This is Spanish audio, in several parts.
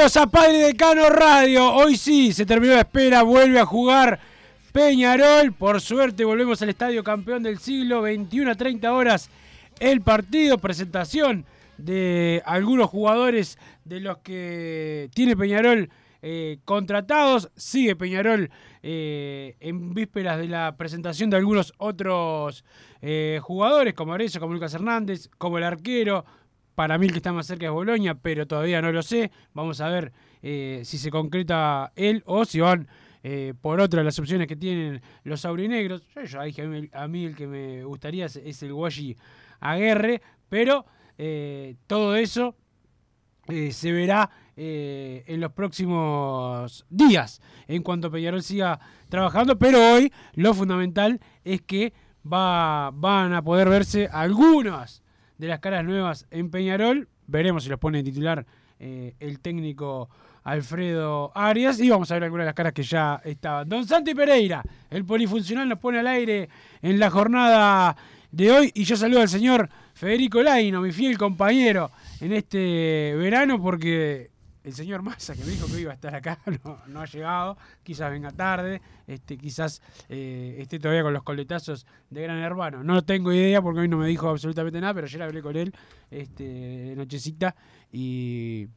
A Padre Decano Radio. Hoy sí, se terminó la espera, vuelve a jugar Peñarol. Por suerte, volvemos al estadio campeón del siglo, 21 a 30 horas el partido, presentación de algunos jugadores de los que tiene Peñarol eh, contratados. Sigue Peñarol eh, en vísperas de la presentación de algunos otros eh, jugadores, como Arezzo, como Lucas Hernández, como el arquero. Para mí el que está más cerca es Boloña, pero todavía no lo sé. Vamos a ver eh, si se concreta él o si van eh, por otra de las opciones que tienen los aurinegros. Yo ya dije, a mí, el que me gustaría es, el Guayi Aguerre, pero eh, todo eso se verá en los próximos días en cuanto Peñarol siga trabajando, pero hoy lo fundamental es que va, van a poder verse algunas de las caras nuevas en Peñarol. Veremos si los pone titular eh, el técnico Alfredo Arias y vamos a ver algunas de las caras que ya estaban. Don Santi Pereira, el polifuncional, nos pone al aire en la jornada de hoy y yo saludo al señor Federico Laino, mi fiel compañero en este verano porque el señor Massa que me dijo que iba a estar acá no, no ha llegado, quizás venga tarde, este, quizás eh, esté todavía con los coletazos de Gran Hermano. No tengo idea porque hoy no me dijo absolutamente nada, pero ayer hablé con él este, de nochecita y,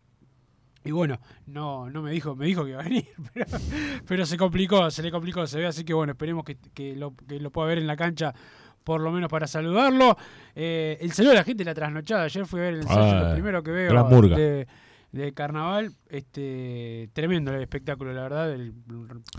y bueno, no, no me dijo, me dijo que iba a venir, pero, pero se complicó, se le complicó, se ve, así que bueno, esperemos que, que lo, que lo pueda ver en la cancha por lo menos para saludarlo. Eh, el saludo de la gente de la trasnochada. Ayer fui a ver el ensayo, Ah, lo primero que veo de, de carnaval. Este, tremendo el espectáculo, la verdad. el-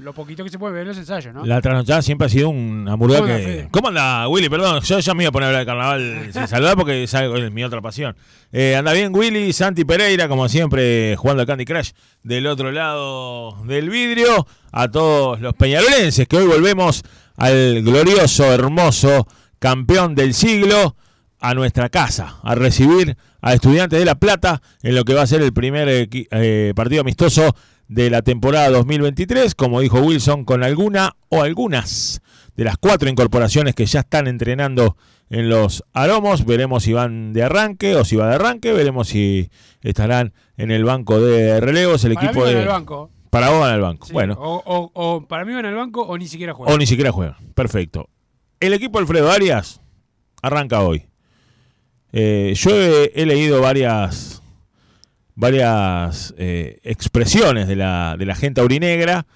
lo poquito que se puede ver en los ensayos, ¿no? La trasnochada siempre ha sido una murga ¿Cómo anda, que. Fede? ¿Cómo anda, Willy? Perdón, yo ya me iba a poner a hablar de carnaval sin saludar porque es algo- es mi otra pasión. Eh, anda bien, Willy, Santi Pereira, como siempre, jugando al Candy Crush del otro lado del vidrio. A todos los peñarolenses que hoy volvemos al glorioso, hermoso campeón del siglo. a nuestra casa, a recibir a Estudiantes de La Plata en lo que va a ser el primer equi- eh, partido amistoso de la temporada 2023, como dijo Wilson, con alguna o algunas de las cuatro incorporaciones que ya están entrenando en los aromos. Veremos si van de arranque o si va de arranque. Veremos si estarán en el banco de relevos. El Para equipo mí van de. al banco. Para vos van al banco. Sí, Bueno, O, o- o para mí van al banco o ni siquiera juegan. o ni siquiera juegan. Perfecto. El equipo Alfredo Arias arranca hoy. Eh, yo he, he leído varias varias eh, expresiones de la, de la gente aurinegra.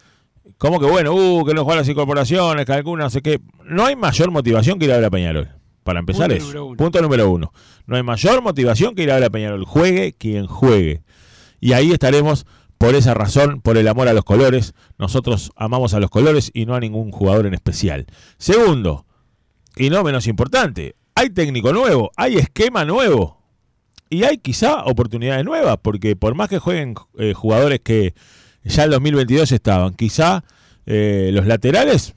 Como que bueno, uh, que no juegan las incorporaciones, que alguna no sé qué. No hay mayor motivación que ir a ver a Peñarol. Para empezar Punto eso. número. Punto número uno. No hay mayor motivación que ir a ver a Peñarol. Juegue quien juegue. Y ahí estaremos por esa razón, por el amor a los colores. Nosotros amamos a los colores y no a ningún jugador en especial. Segundo, y no menos importante, hay técnico nuevo, hay esquema nuevo. Y hay quizá oportunidades nuevas, porque por más que jueguen eh, jugadores que ya en 2022 estaban, quizá eh, los laterales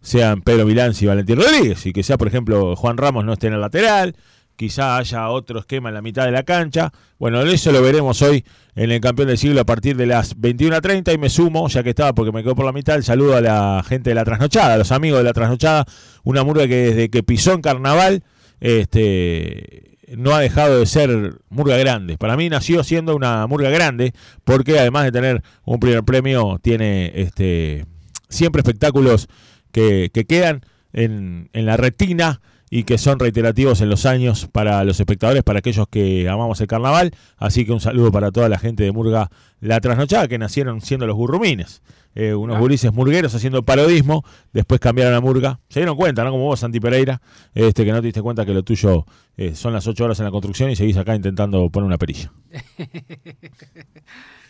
sean Pedro Milán y Valentín Rodríguez, y que sea, por ejemplo, Juan Ramos no esté en el lateral, quizá haya otro esquema en la mitad de la cancha. Bueno, eso lo veremos hoy en el campeón del siglo a partir de las 21.30 y me sumo, ya que estaba porque me quedo por la mitad, el saludo a la gente de la trasnochada, a los amigos de la trasnochada, una murga que desde que pisó en carnaval, este no ha dejado de ser murga grande. Para mí nació siendo una murga grande, porque además de tener un primer premio, tiene este siempre espectáculos que, que quedan en, en la retina y que son reiterativos en los años para los espectadores, para aquellos que amamos el carnaval. Así que un saludo para toda la gente de Murga La Trasnochada, que nacieron siendo los gurrumines. Eh, unos gurises murgueros haciendo parodismo, después cambiaron a Murga. Se dieron cuenta, ¿no? Como vos, Santi Pereira, este, que no te diste cuenta que lo tuyo eh, son las ocho horas en la construcción y seguís acá intentando poner una perilla.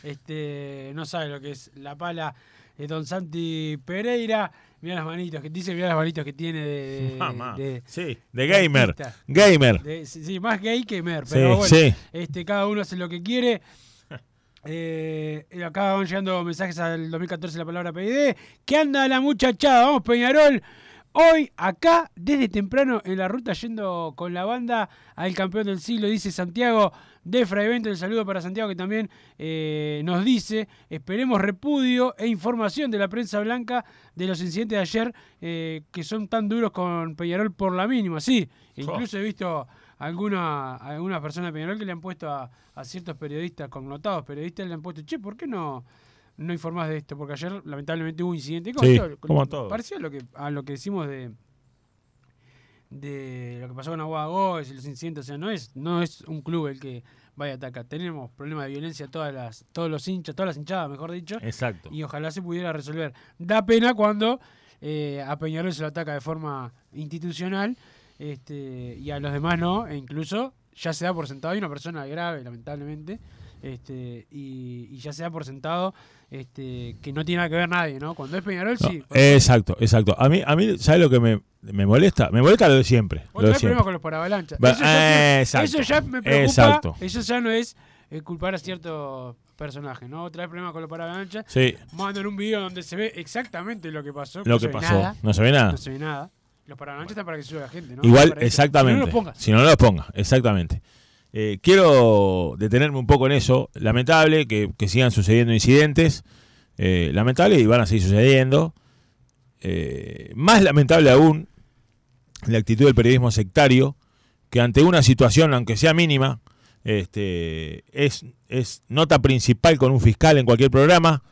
este, no sabe lo que es la pala de Don Santi Pereira. Mira las manitos que dice, mira las manitos que tiene de, Mamá. de- Sí, de gamer. Gamer. De- sí, más gay que mer, Sí, pero bueno, sí. este, cada uno hace lo que quiere. Eh, y acá van llegando mensajes al 2014 la palabra PID. ¿Qué anda la muchachada? Vamos, Peñarol. Hoy, acá, desde temprano en la ruta, yendo con la banda al campeón del siglo, dice Santiago de Fraivento. El saludo para Santiago que también eh, nos dice: Esperemos repudio e información de la prensa blanca de los incidentes de ayer eh, que son tan duros con Peñarol por la mínima. Sí, incluso he visto alguna, algunas personas de Peñarol que le han puesto a, a ciertos periodistas, connotados periodistas, le han puesto, che, ¿por qué no, no informás de esto? Porque ayer lamentablemente hubo un incidente. Sí, todo- como todo. Pareció a lo que, a lo que decimos de de lo que pasó con Aguada Gómez y los incidentes, o sea, no es, no es un club el que vaya a atacar. Tenemos problemas de violencia todas las, todos los hinchas, todas las hinchadas, mejor dicho. Exacto. Y ojalá se pudiera resolver. Da pena cuando eh, a Peñarol se lo ataca de forma institucional este, y a los demás no, e incluso ya se da por sentado, hay una persona grave, lamentablemente, este, y, y ya se da por sentado este, que no tiene nada que ver nadie, ¿no? Cuando es Peñarol, No, sí. exacto, exacto. A mí, a mí ¿sabes lo que me, me molesta? Me molesta lo de siempre. Lo de siempre. problemas con los paravalanchas. Va- Eso ya, eh, sí- eso ya me preocupa. Exacto. Eso ya no es eh, culpar a ciertos personajes, ¿no? Traes problemas con los paravalanchas. Sí. Mandan un video donde se ve exactamente lo que pasó. Lo no que pasó. nada. No se ve nada. No se ve nada. Los paravalanchas están para que suba la gente, ¿no? Igual, exactamente. Si no, los pongas. Si no, no los ponga, exactamente. Eh, quiero detenerme un poco en eso. Lamentable que, sigan sucediendo incidentes. Eh, lamentable y van a seguir sucediendo. Eh, más lamentable aún la actitud del periodismo sectario, que ante una situación, aunque sea mínima, este, es, es nota principal con un fiscal en cualquier programa,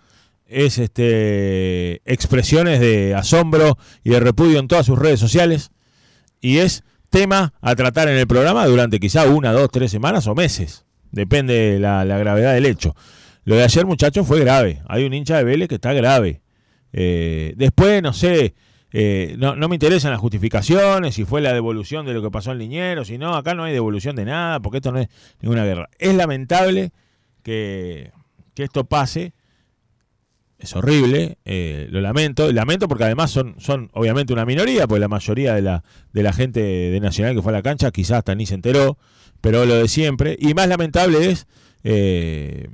es este, expresiones de asombro y de repudio en todas sus redes sociales, y es tema a tratar en el programa durante quizá una, dos, tres semanas o meses, depende de la, gravedad del hecho. Lo de ayer, muchachos, fue grave. Hay un hincha de Vélez que está grave. Eh, después, no sé, eh, no, no me interesan las justificaciones, si fue la devolución de lo que pasó en Liñero, si no, acá no hay devolución de nada, porque esto no es ninguna guerra. Es lamentable que, que esto pase, es horrible, eh, lo lamento, lamento porque además son, son obviamente una minoría, porque la mayoría de la, de la gente de Nacional que fue a la cancha quizás hasta ni se enteró, pero lo de siempre, y más lamentable es eh,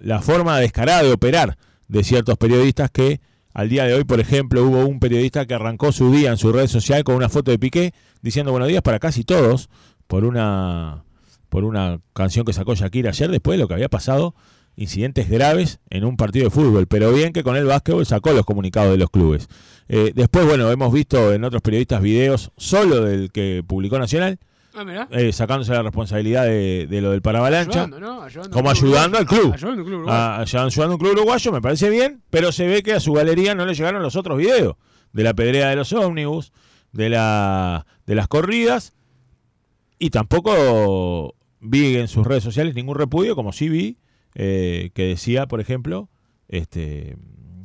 la forma descarada de operar de ciertos periodistas que al día de hoy, por ejemplo, hubo un periodista que arrancó su día en su red social con una foto de Piqué diciendo buenos días para casi todos, por una por una canción que sacó Shakira ayer después de lo que había pasado, incidentes graves en un partido de fútbol, pero bien que con el básquetbol sacó los comunicados de los clubes. Eh, después, bueno, hemos visto en otros periodistas videos solo del que publicó Nacional, Ah, eh, sacándose la responsabilidad de, de lo del paravalancha, Ayudando, ¿no? Como ayudando al club. Ayudando club uruguayo. Ah, ayudando a un club uruguayo, me parece bien, pero se ve que a su galería no le llegaron los otros videos de la pedrea de los ómnibus, de, la, de las corridas, y tampoco vi en sus redes sociales ningún repudio, como sí vi, eh, que decía, por ejemplo, este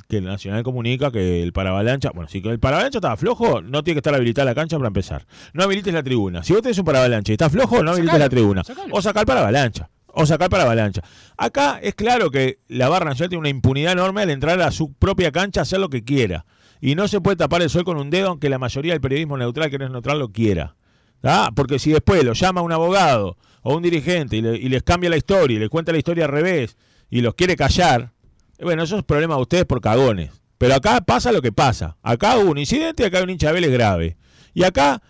que el Nacional comunica que el paravalancha, bueno, si el paravalancha estaba flojo, no tiene que estar habilitada la cancha para empezar. No habilites la tribuna. Si vos tenés un paravalancha y está flojo, no habilites Sacalo, la tribuna. sacalo. O sacar paravalancha. O sacar paravalancha. Acá es claro que la Barra Nacional tiene una impunidad enorme al entrar a su propia cancha a hacer lo que quiera. Y no se puede tapar el sol con un dedo, aunque la mayoría del periodismo neutral, que no es neutral, lo quiera. ¿Tá? Porque si después lo llama un abogado o un dirigente y, le- y les cambia la historia y les cuenta la historia al revés y los quiere callar, eh, bueno, eso es problema de ustedes por cagones. Pero acá pasa lo que pasa. Acá hubo un incidente y acá hay un hincha Vélez grave. Y acá,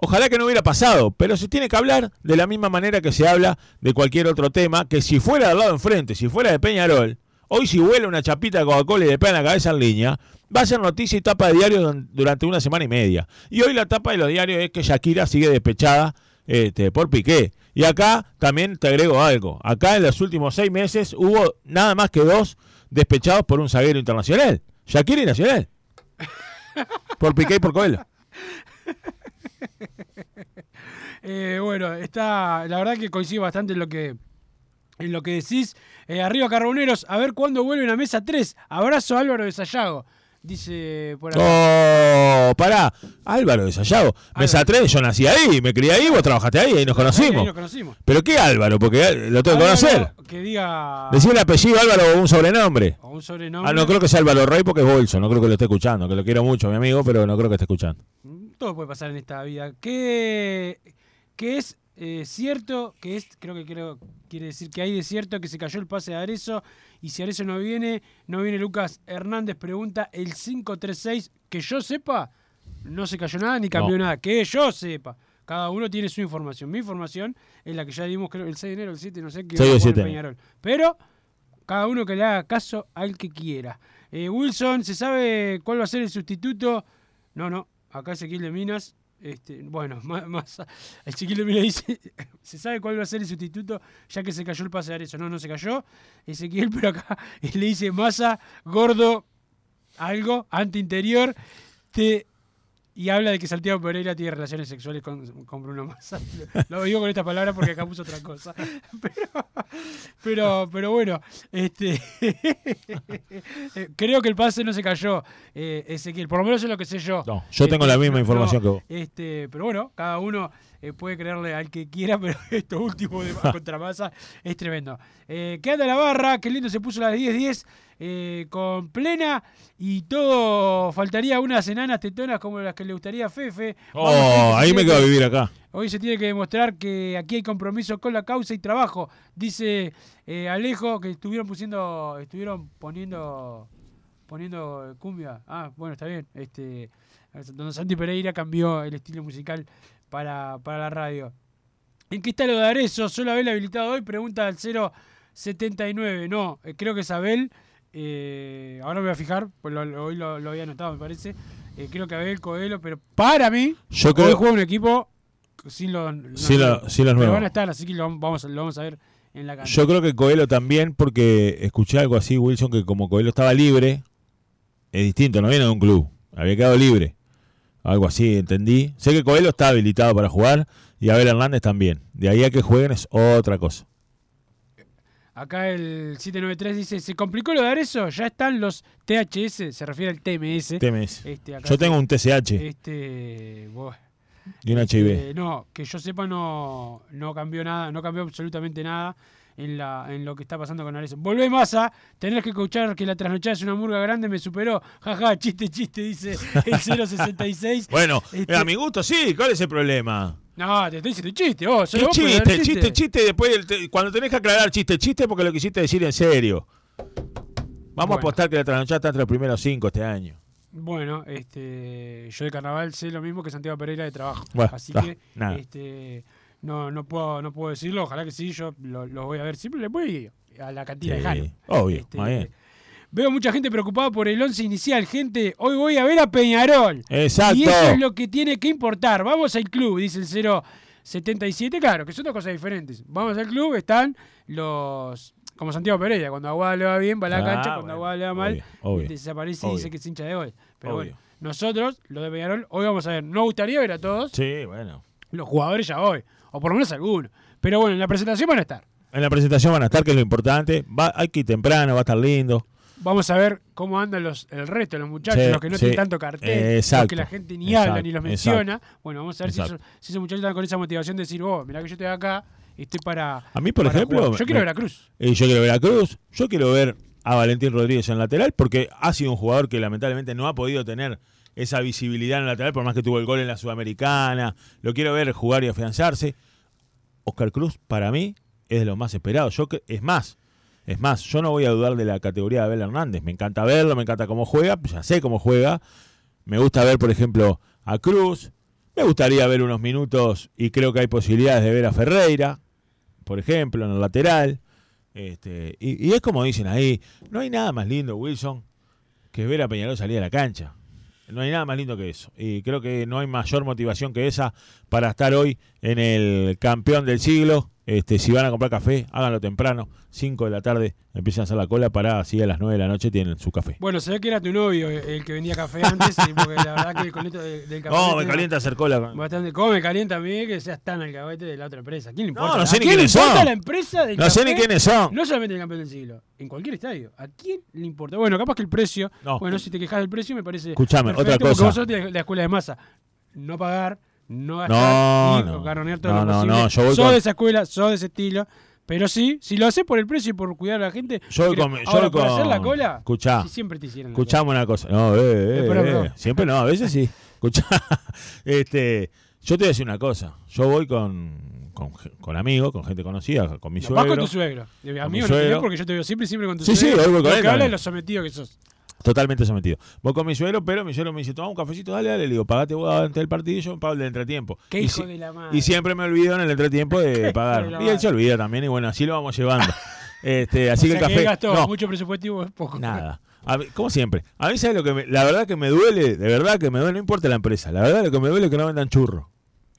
ojalá que no hubiera pasado, pero se tiene que hablar de la misma manera que se habla de cualquier otro tema, que si fuera del lado enfrente, si fuera de Peñarol, hoy si huele una chapita de Coca-Cola y le pega en la cabeza en línea, va a ser noticia y tapa de diario durante una semana y media. Y hoy la tapa de los diarios es que Shakira sigue despechada este, por Piqué. Y acá también te agrego algo. Acá en los últimos seis meses hubo nada más que dos despechados por un zaguero internacional. Shakira y Nacional. Por Piqué y por Coelho. Eh, bueno, está. La verdad que coincido bastante en lo que. En lo que decís. Eh, arriba Carboneros, a ver cuándo vuelven a mesa 3. Abrazo Álvaro de Sayago. Dice por acá. Oh, pará. Álvaro de Sayago. Mesa 3, yo nací ahí, me crié ahí, vos trabajaste ahí, ahí nos Ahí conocimos. nos conocimos. ¿Pero qué Álvaro? Porque lo tengo que conocer. Que diga. Decime el apellido Álvaro o un sobrenombre. o un sobrenombre. Ah, no creo que sea Álvaro Rey porque es bolso, no creo que lo esté escuchando, que lo quiero mucho, mi amigo, pero no creo que esté escuchando. Todo puede pasar en esta vida. ¿Qué, qué es eh, cierto? Que es, creo que creo, quiere decir que hay de cierto que se cayó el pase de Arezo y si Arezo no viene, no viene Lucas Hernández, pregunta el 536, que yo sepa, no se cayó nada ni cambió No. nada, que yo sepa. Cada uno tiene su información. Mi información es la que ya dimos creo el 6 de enero, el 7, no sé qué. 6 o iba a jugar 7. Peñarol. Pero cada uno que le haga caso al que quiera. Eh, Wilson, ¿se sabe cuál va a ser el sustituto? No, no, acá Ezequiel de Minas. Este, bueno, más, Ezequiel de Minas dice, ¿se sabe cuál va a ser el sustituto ya que se cayó el pase de Arezzo? No, no se cayó. Ezequiel, pero acá le dice masa, gordo, algo, anti-interior, te, y habla de que Santiago Pereira tiene relaciones sexuales con, con Bruno Massa. Lo, digo con esta palabra porque acá puso otra cosa. Pero, pero, pero bueno, este eh, creo que el pase no se cayó, eh, Ezequiel. Por lo menos es lo que sé yo. No, yo tengo la misma información que vos. Este, pero bueno, cada uno eh, puede creerle al que quiera, pero esto último de contra Massa es tremendo. Eh, ¿Qué anda la barra? Qué lindo se puso las 10-10 eh, con plena y todo. Faltaría unas enanas tetonas como las que le gustaría a Fefe. Vamos, Oh, ahí me quedo a vivir acá. Hoy se tiene que demostrar que aquí hay compromiso con la causa y trabajo, dice eh, Alejo, que estuvieron pusiendo, estuvieron poniendo, poniendo cumbia. Ah, bueno, está bien. Este, Don Santi Pereira cambió el estilo musical para, para la radio. ¿En qué está lo de Arezo? ¿Solo Abel habilitado hoy? Pregunta al 079. No, eh, creo que es Abel. Eh, ahora me voy a fijar, pues lo- lo- hoy lo, lo había anotado, me parece. Eh, creo que Abel Coelho, pero para mí, Yo hoy creo- juega un equipo sin los, Sin lo- sin los Pero nuevos. van a estar, así que lo vamos, lo vamos a ver en la cancha. Yo creo que Coelho también, porque escuché algo así, Wilson, que como Coelho estaba libre, es distinto, no viene de un club, había quedado libre. Algo así, entendí. Sé que Coelho está habilitado para jugar y Abel Hernández también. De ahí a que jueguen es otra cosa. Acá el 793 dice, ¿se complicó lo de Arezo? Ya están los THS, se refiere al TMS. TMS. Este, acá Yo tengo un TCH Este, y un HIV. Eh, no, que yo sepa no, no cambió nada, no cambió absolutamente nada en, la, en lo que está pasando con Arezzo. Volvé masa, tenés que escuchar que la trasnochada es una murga grande, me superó. Jaja, chiste, chiste, dice el 066. Bueno, Este- a mi gusto sí, ¿cuál es el problema? No, te estoy diciendo chiste, vos. ¿Qué vos chiste, dar chiste, chiste, después te- cuando tenés que aclarar chiste, chiste porque lo quisiste decir en serio. Vamos Bueno. a apostar que la trasnochada está entre los primeros cinco este año. Bueno, este, yo de carnaval sé lo mismo que Santiago Pereira de trabajo. Bueno, Así que, nada. este, no, no puedo, no puedo decirlo, ojalá que sí, yo lo, lo voy a ver siempre, le voy a la cantina de Jano. obvio, Este, bien. Veo mucha gente preocupada por el once inicial. Gente, hoy voy a ver a Peñarol. Exacto. Y eso es lo que tiene que importar. Vamos al club, dice el 077. Claro, que son dos cosas diferentes. Vamos al club, están los. Como Santiago Pereira, cuando a Aguada le va bien, va a la Ah, cancha, cuando bueno, Aguada le va mal, obvio, obvio, desaparece y dice que es hincha de hoy. Pero bueno, nosotros, lo de Peñarol, hoy vamos a ver. No gustaría ver a todos, Sí, bueno. los jugadores ya hoy, o por lo menos algunos. Pero bueno, en la presentación van a estar. En la presentación van a estar, que es lo importante. Va, hay que ir temprano, va a estar lindo. Vamos a ver cómo andan los, el resto de los muchachos, Sí, los que no sí. tienen tanto cartel, Eh, los exacto, que la gente ni exacto, habla ni los exacto. menciona. Bueno, vamos a ver si esos, Exacto. si esos muchachos están con esa motivación de decir, oh, mirá que yo estoy acá estoy para. A mí, por ejemplo. jugar". Yo quiero ver a Cruz. Eh, yo quiero ver a Cruz. Yo quiero ver a Valentín Rodríguez en lateral, porque ha sido un jugador que lamentablemente no ha podido tener esa visibilidad en lateral, por más que tuvo el gol en la Sudamericana. Lo quiero ver jugar y afianzarse. Oscar Cruz, para mí, es de los más esperados. Yo, es más, es más, yo no voy a dudar de la categoría de Abel Hernández. Me encanta verlo, me encanta cómo juega, ya sé cómo juega. Me gusta ver, por ejemplo, a Cruz. Me gustaría ver unos minutos y creo que hay posibilidades de ver a Ferreira, por ejemplo, en el lateral. Este, y, y es como dicen ahí, no hay nada más lindo, Wilson, que ver a Peñarol salir a la cancha. No hay nada más lindo que eso. Y creo que no hay mayor motivación que esa para estar hoy en el campeón del siglo. Este, si van a comprar café, háganlo temprano, 5 de la tarde, empiezan a hacer la cola para así a las 9 de la noche tienen su café. Bueno, se ve que era tu novio el que vendía café antes, porque la verdad que con esto de- del café. No, me calienta hacer cola. Bastante, ¿Cómo me calienta a mí que seas tan alcahuete de la otra empresa? ¿Quién le importa? no sé ¿A ni quién quiénes importa son. la empresa del No sé ni quiénes son. No solamente el campeón del siglo, en cualquier estadio. ¿A quién le importa? Bueno, capaz que el precio. No. Bueno, si te quejas del precio, me parece. Escuchame, otra porque cosa. vos sos de la escuela de masa. No pagar, no gastar No, y no. garronear todo No, lo no, posible. no, yo voy sos con- de esa escuela, sos de ese estilo. Pero sí, si lo haces por el precio y por cuidar a la gente. Yo voy con- yo ahora, voy por con- hacer la cola. Escuchá. si siempre te hicieron la Escuchame una cosa. No, eh, eh, Eh, eh. Siempre no, a veces sí. Escuchá. Este, yo te voy a decir una cosa. Yo voy con, con, con amigos, con gente conocida, con mi No, suegro. vas con tu suegro. Amigo, mi no suegro. porque yo te veo siempre, siempre con tu Sí, sí, suegro. voy con Lo él que habla de lo sometido que sos. Totalmente sometido. Voy con mi suegro, pero mi suegro me dice, toma un cafecito, dale, dale. Le digo, pagate vos antes del partido y yo pago el del entretiempo. Qué y, hijo si- de la madre. y siempre me olvido en el entretiempo de de pagar. y él se olvida también y bueno, así lo vamos llevando. este, así O que sea el café... gastó no, mucho presupuesto y poco. Nada. A mí- como siempre. A mí, ¿sabes lo que me, La verdad que me duele, de verdad que me duele, no importa la empresa. La verdad lo que me duele es que no vendan churros.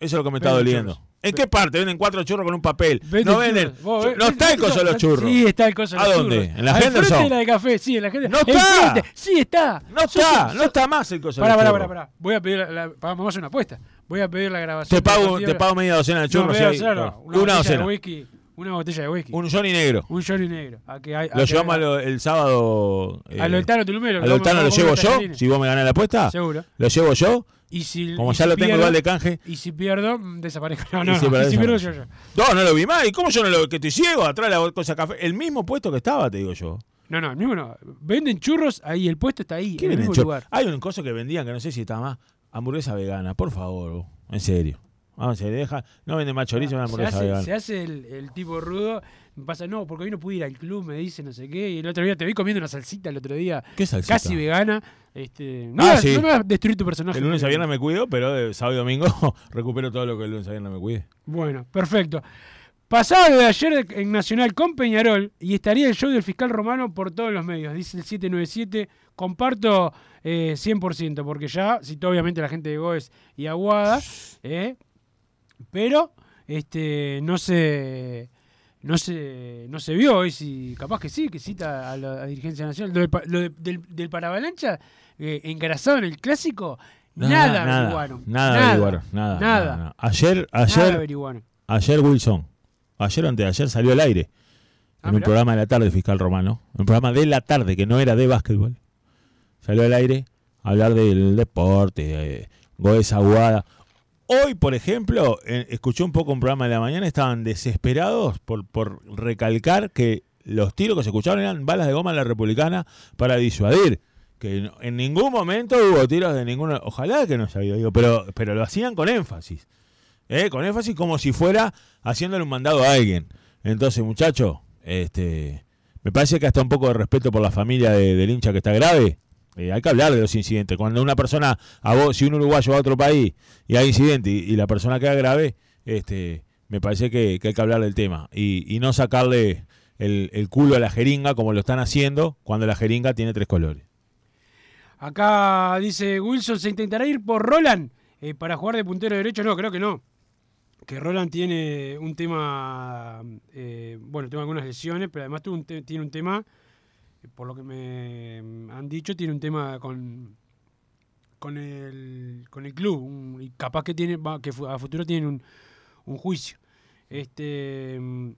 Eso es lo que me está doliendo. churros. ¿En qué parte? Venden cuatro churros con un papel. No venden. Vos, no está el coso de los churros. Sí, está el coso de ¿A los dónde? churros. ¿En la Al Henderson? frente de la de café, sí, en la gente. ¡No está! Sí, está. No está, no está más el coso de Pará, los pará, churros. pará, pará. Voy a pedir, la, la- vamos a hacer una apuesta. Voy a pedir la grabación. Te pago, te pago media docena de No, churros. y ahí- docena no, una, una docena. de whisky. Una botella de whisky. Un Johnny negro. Un Johnny negro. A que hay- a Lo que llevamos a lo- el sábado. eh, A lo del Tano Tulumero, que A lo a llevo yo. Si vos me ganás la apuesta. Seguro. Lo llevo yo. Y si, Como y ya si lo tengo pierdo- igual de canje. Y si pierdo, mm, desaparezco. No, no, si no. si pierdo, yo, yo. No, no lo vi más. ¿Y cómo yo no lo que estoy ciego? Atrás de la cosa de café. El mismo puesto que estaba, te digo yo. No, no, el mismo no. Venden churros ahí, el puesto está ahí, ¿Qué en el mismo lugar. Hay un coso que vendían que no sé si está más. Hamburguesa vegana, por favor. En serio. Vamos, se deja. No venden más chorizo, una se, hace, vegana. se hace el, el tipo rudo. Me pasa, no, porque hoy no pude ir al club, me dice no sé qué. Y el otro día te vi comiendo una salsita el otro día. ¿Qué salsita? Casi vegana. Este, no, Ah, vas- sí. no me vas a destruir tu personaje. El lunes a viernes me cuido, pero de sábado y domingo recupero todo lo que el lunes a viernes me cuide. Bueno, perfecto. Pasaba lo de ayer en Nacional con Peñarol y estaría el show del fiscal romano por todos los medios, dice el 797. Comparto eh, 100%, porque ya citó obviamente la gente de Goes y Aguada, eh, pero este no se no se no se vio. Hoy si capaz que sí que cita a la a dirigencia nacional. Lo, del pa- lo de- del, del paravalancha eh, engrasado en el clásico nada, nada, averiguaron. nada averiguaron, nada, nada, nada, nada. Ayer, nada ayer, averiguaron. ayer Wilson, ayer o antes de ayer salió al aire. Ah, en un programa de la tarde fiscal romano, un programa de la tarde que no era de básquetbol. Salió al aire a hablar del deporte, de Goes Aguada. Hoy, por ejemplo, eh, escuché un poco un programa de la mañana, estaban desesperados por, por recalcar que los tiros que se escucharon eran balas de goma en la republicana para disuadir. Que en ningún momento hubo tiros de ninguna. Ojalá que no se había oído, pero, pero lo hacían con énfasis. ¿eh? Con énfasis como si fuera haciéndole un mandado a alguien. Entonces, muchacho, este, me parece que hasta un poco de respeto por la familia de- del hincha que está grave. Eh, hay que hablar de los incidentes. Cuando una persona, a vos, si un uruguayo va a otro país y hay incidente y, la persona queda grave, este, me parece que, que hay que hablar del tema y, y no sacarle el, el culo a la jeringa como lo están haciendo cuando la jeringa tiene tres colores. Acá dice Wilson, ¿se intentará ir por Roland eh, para jugar de puntero derecho? No, creo que no. Que Roland tiene un tema, eh, bueno, tiene algunas lesiones, pero además tiene un tema, por lo que me han dicho, tiene un tema con con el, con el club. y capaz que tiene que a futuro tiene un, un juicio. Este mm,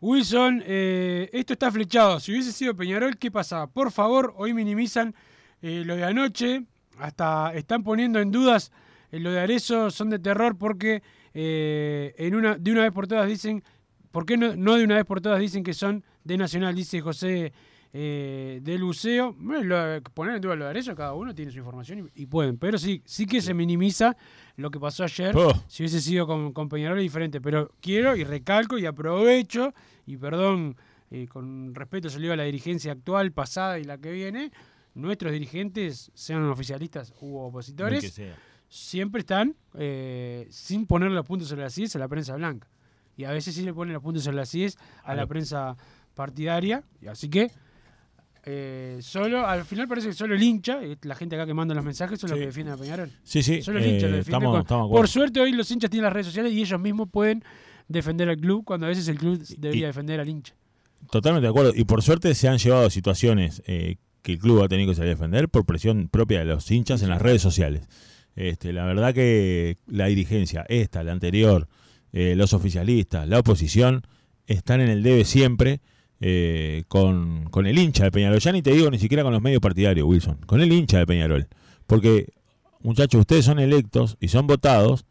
Wilson, eh, esto está flechado. Si hubiese sido Peñarol, ¿qué pasaba? Por favor, hoy minimizan eh, lo de anoche. Hasta están poniendo en dudas eh, lo de Arezo. Son de terror porque en una, de una vez por todas dicen. ¿Por qué no, no de una vez por todas dicen que son de Nacional? Dice José eh, del Buceo. Bueno, poner en duda lo de Arezzo, cada uno tiene su información y, y pueden. Pero sí, sí que se minimiza lo que pasó ayer. Oh. Si hubiese sido con, con Peñarol es diferente. Pero quiero y recalco y aprovecho, y perdón, eh, con respeto se digo a la dirigencia actual, pasada y la que viene, nuestros dirigentes, sean oficialistas u opositores, siempre están eh, sin poner los puntos sobre las IES a la prensa blanca. Y a veces sí le ponen los puntos sobre las IES a A la prensa partidaria. Y así que eh, solo, al final parece que solo el hincha, eh, la gente acá que manda los mensajes, son los Sí. que defienden a Peñarol. Sí, sí, Solo el hincha eh, lo defiende. estamos- Por- estamos suerte hoy los hinchas tienen las redes sociales y ellos mismos pueden defender al club cuando a veces el club debería defender al hincha. Totalmente de acuerdo. Y por suerte se han llevado situaciones eh, que el club ha tenido que salir a defender por presión propia de los hinchas en las redes sociales. Este, la verdad que la dirigencia, esta, la anterior, eh, los oficialistas, la oposición, están en el debe siempre eh, con, con el hincha de Peñarol. Ya ni te digo ni siquiera con los medios partidarios, Wilson, con el hincha de Peñarol. Porque, muchachos, ustedes son electos y son votados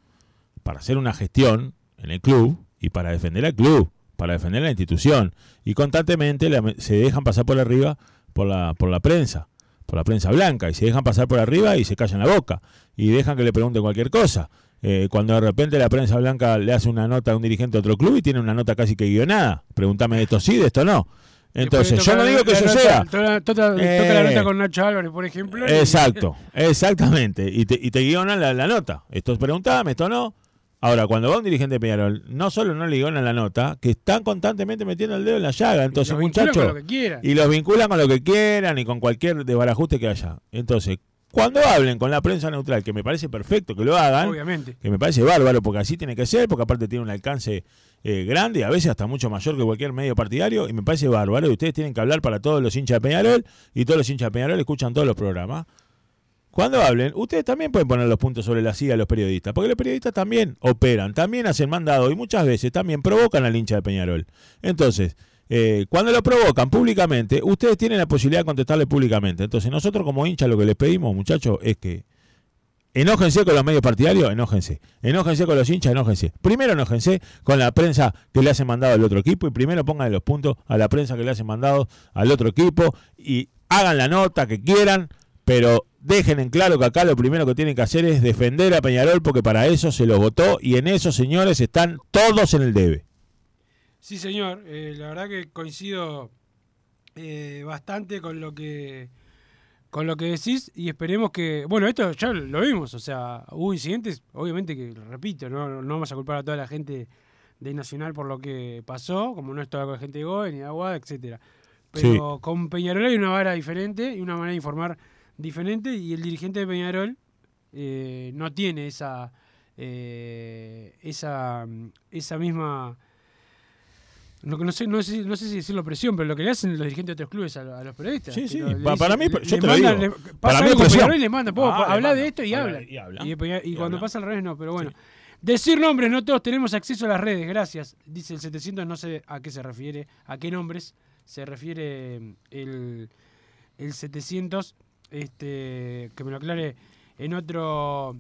para hacer una gestión en el club y para defender al club, para defender la institución. Y constantemente se dejan pasar por arriba por la, por la prensa, por la prensa blanca, y se dejan pasar por arriba y se callan la boca, y dejan que le pregunten cualquier cosa. Eh, cuando de repente la prensa blanca le hace una nota a un dirigente de otro club y tiene una nota casi que guionada, pregúntame de esto sí, de esto no. Entonces, yo no digo que eso sea. toca- la Eh. nota con Nacho Álvarez, por ejemplo. y- Exacto, exactamente. Y te, y te guionan la, la nota. Esto es preguntame, esto no. Ahora, cuando va un dirigente de Peñarol, no solo no le guionan la nota, que están constantemente metiendo el dedo en la llaga. Entonces, muchachos. Y los vinculan con lo que quieran y con cualquier desbarajuste que haya. Entonces, cuando hablen con la prensa neutral, que me parece perfecto que lo hagan, Obviamente. que me parece bárbaro, porque así tiene que ser, porque aparte tiene un alcance eh, grande, a veces hasta mucho mayor que cualquier medio partidario, y me parece bárbaro, y ustedes tienen que hablar para todos los hinchas de Peñarol, y todos los hinchas de Peñarol escuchan todos los programas. Cuando hablen, ustedes también pueden poner los puntos sobre la silla a los periodistas, porque los periodistas también operan, también hacen mandado y muchas veces también provocan al hincha de Peñarol. Entonces, eh, cuando lo provocan públicamente, ustedes tienen la posibilidad de contestarle públicamente. Entonces, nosotros como hinchas lo que les pedimos, muchachos, es que Enójense con los medios partidarios, enójense. Enójense con los hinchas, enójense. Primero enójense con la prensa que le hacen mandado al otro equipo y primero pongan los puntos a la prensa que le hacen mandado al otro equipo y hagan la nota que quieran, pero dejen en claro que acá lo primero que tienen que hacer es defender a Peñarol porque para eso se lo votó y en eso, señores, están todos en el debe. Sí, señor. Eh, la verdad que coincido eh, bastante con lo que con lo que decís y esperemos que bueno esto ya lo vimos o sea hubo incidentes obviamente que repito no, no vamos a culpar a toda la gente de Nacional por lo que pasó como no es toda la gente de Goe ni de Aguada etcétera pero con Peñarol hay una vara diferente y una manera de informar diferente y el dirigente de Peñarol eh, no tiene esa eh, esa esa misma que no sé, no sé, no sé si decirlo presión, pero lo que le hacen los dirigentes de otros clubes a, a los periodistas. Sí, sí, para dicen- mí, yo te lo digo. le- Para mí es presión. Y le mandan, po, Ah, habla de esto y Habla- hablan. y hablan. Y, después- y Y cuando pasa al revés no, pero bueno. Decir nombres, no todos tenemos acceso a las redes, gracias. Dice el 700, no sé a qué se refiere, a qué nombres se refiere el, el 700, este, que me lo aclare en otro,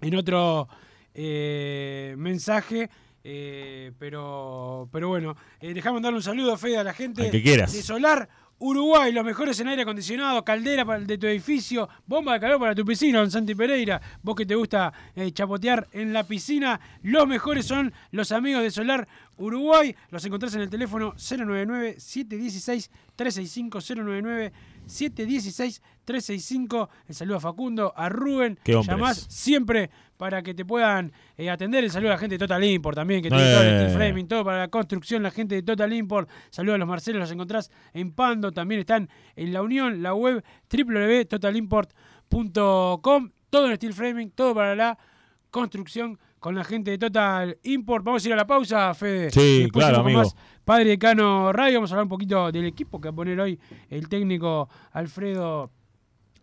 en otro eh, mensaje. Eh, pero, pero bueno, eh, dejamos darle un saludo, Fede, a la gente que quieras. de Solar Uruguay, los mejores en aire acondicionado, caldera para el de tu edificio, bomba de calor para tu piscina, don Santi Pereira. Vos que te gusta eh, chapotear en la piscina, los mejores son los amigos de Solar Uruguay. Los encontrás en el teléfono 099-716-365, 099-716-365. El saludo a Facundo, a Rubén. Qué. Llamás siempre para que te puedan eh, atender. El saludo a la gente de Total Import también. que tiene todo el Eh. steel framing, todo para la construcción, la gente de Total Import. Saludos a los Marcelos, los encontrás en Pando, también están en La Unión, la web www.totalimport.com, todo en steel framing, todo para la construcción con la gente de Total Import. Vamos a ir a la pausa, Fede. Sí, después claro, amigo. más Padre Decano Radio, vamos a hablar un poquito del equipo que va a poner hoy el técnico Alfredo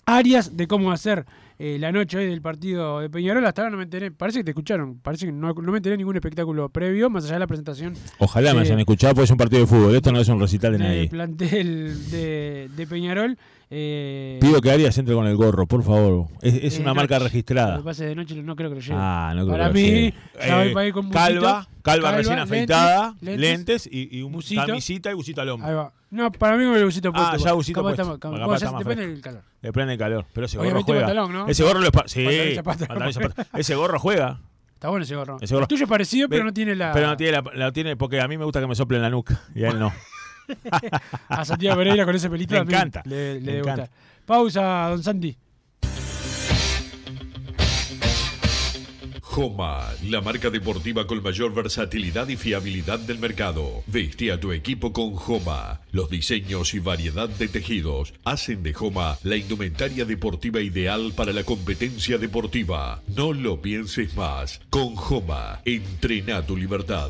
Arias, de cómo va a ser eh, la noche hoy del partido de Peñarol. Hasta ahora no me enteré, parece que te escucharon, parece que no, no me enteré ningún espectáculo previo, más allá de la presentación Ojalá me Sí. hayan escuchado, porque es un partido de fútbol. Esto no es un recital de nadie. plantel de, de Peñarol. Eh, Pido que Arias entre con el gorro, por favor. Es, es eh, una marca Lo registrada. que pase de noche no creo que lo lleve. Ah, no creo Para que mí, lo lleve. ya voy Eh, para ir con calva, busito, calva, recién lentes, afeitada, lentes, lentes, y, y un busito. camisita y busito al hombro. Ahí va. No, para mí con el busito puesto. Ah, ya busito puesto. está- capaz- Capaz bueno, está ya más depende del calor. Le prende calor. Pero ese gorro juega. pantalón, ¿no? Ese gorro lo es Sí, Pantalón y. Ese gorro juega. Está bueno ese gorro. Ese gorro. El tuyo es parecido, pero no tiene la. Pero no tiene la, la tiene porque a mí me gusta que me soplen la nuca y a él no. A Santiago Pereira con ese pelito Me encanta, Le, le me encanta. Pausa, don Santi. Joma, la marca deportiva con mayor versatilidad y fiabilidad del mercado. Veste a tu equipo con Joma. Los diseños y variedad de tejidos hacen de Joma la indumentaria deportiva ideal para la competencia deportiva. No lo pienses más. Con Joma, entrena tu libertad.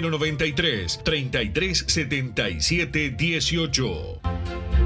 093 3377 18.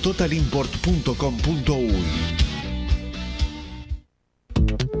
www.totalimport.com.uy.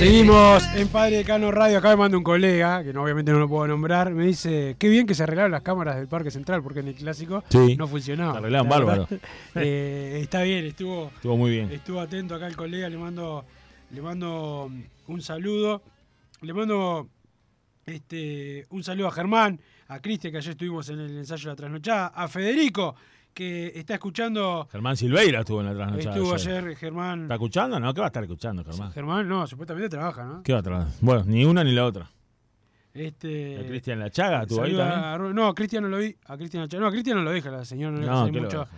Seguimos en Padre Decano Radio. Acá me manda un colega, que no, obviamente no lo puedo nombrar. Me dice: Qué bien que se arreglaron las cámaras del Parque Central, porque en el clásico Sí. no funcionaba. Se arreglaron La bárbaro. eh, está bien, estuvo, Estuvo muy bien. estuvo atento acá el colega. Le mando, le mando un saludo. Le mando este, un saludo a Germán, a Cristian, que ayer estuvimos en el ensayo de la trasnochada, a Federico, que está escuchando. Germán Silveira estuvo en la trasnochada. Estuvo ayer. ayer Germán. ¿Está escuchando? No, ¿qué va a estar escuchando, Germán? Germán, no, supuestamente trabaja, ¿no? ¿Qué va a traer? Bueno, ni una ni la otra. Este, ¿A Cristian La Chaga estuvo ahí también? no, a Cristian no lo vi. A Cristian no, a Cristian no lo deja la señora, no, No, hace ¿qué lo mucho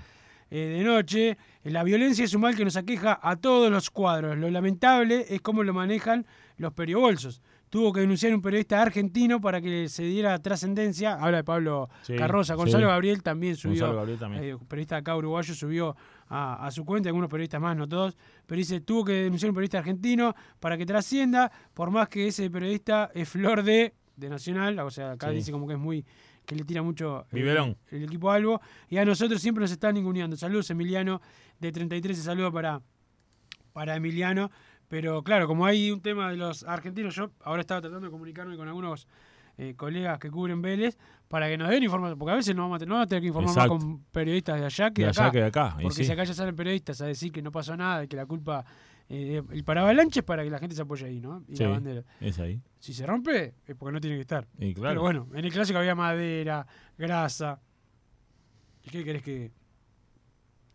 eh, de noche. La violencia es un mal que nos aqueja a todos los cuadros. Lo lamentable es cómo lo manejan los periobolsos. Tuvo que denunciar un periodista argentino para que se diera trascendencia. Habla de Pablo Sí, Carroza. Gonzalo sí. Gabriel también subió. Gonzalo Gabriel también. eh, periodista acá uruguayo subió a, a su cuenta, algunos periodistas más, no todos. Pero dice, tuvo que denunciar un periodista argentino para que trascienda, por más que ese periodista es flor de, de Nacional. O sea, acá Sí. dice como que es muy que le tira mucho eh, el equipo Albo. Y a nosotros siempre nos están ninguneando. Saludos, Emiliano, de 33, y saludo para, para Emiliano. Pero claro, como hay un tema de los argentinos, yo ahora estaba tratando de comunicarme con algunos eh, colegas que cubren Vélez para que nos den información, porque a veces no vamos a tener, no vamos a tener que informar Exacto. más con periodistas de allá que De de, allá acá. que de acá, y Porque sí. si acá ya salen periodistas a decir que no pasó nada y que la culpa. eh, el paravalanche es para que la gente se apoye ahí, ¿no? Y Sí, la bandera. es ahí. Si se rompe, es porque no tiene que estar. Y claro. Pero bueno, en el clásico había madera, grasa. ¿Y qué querés que.?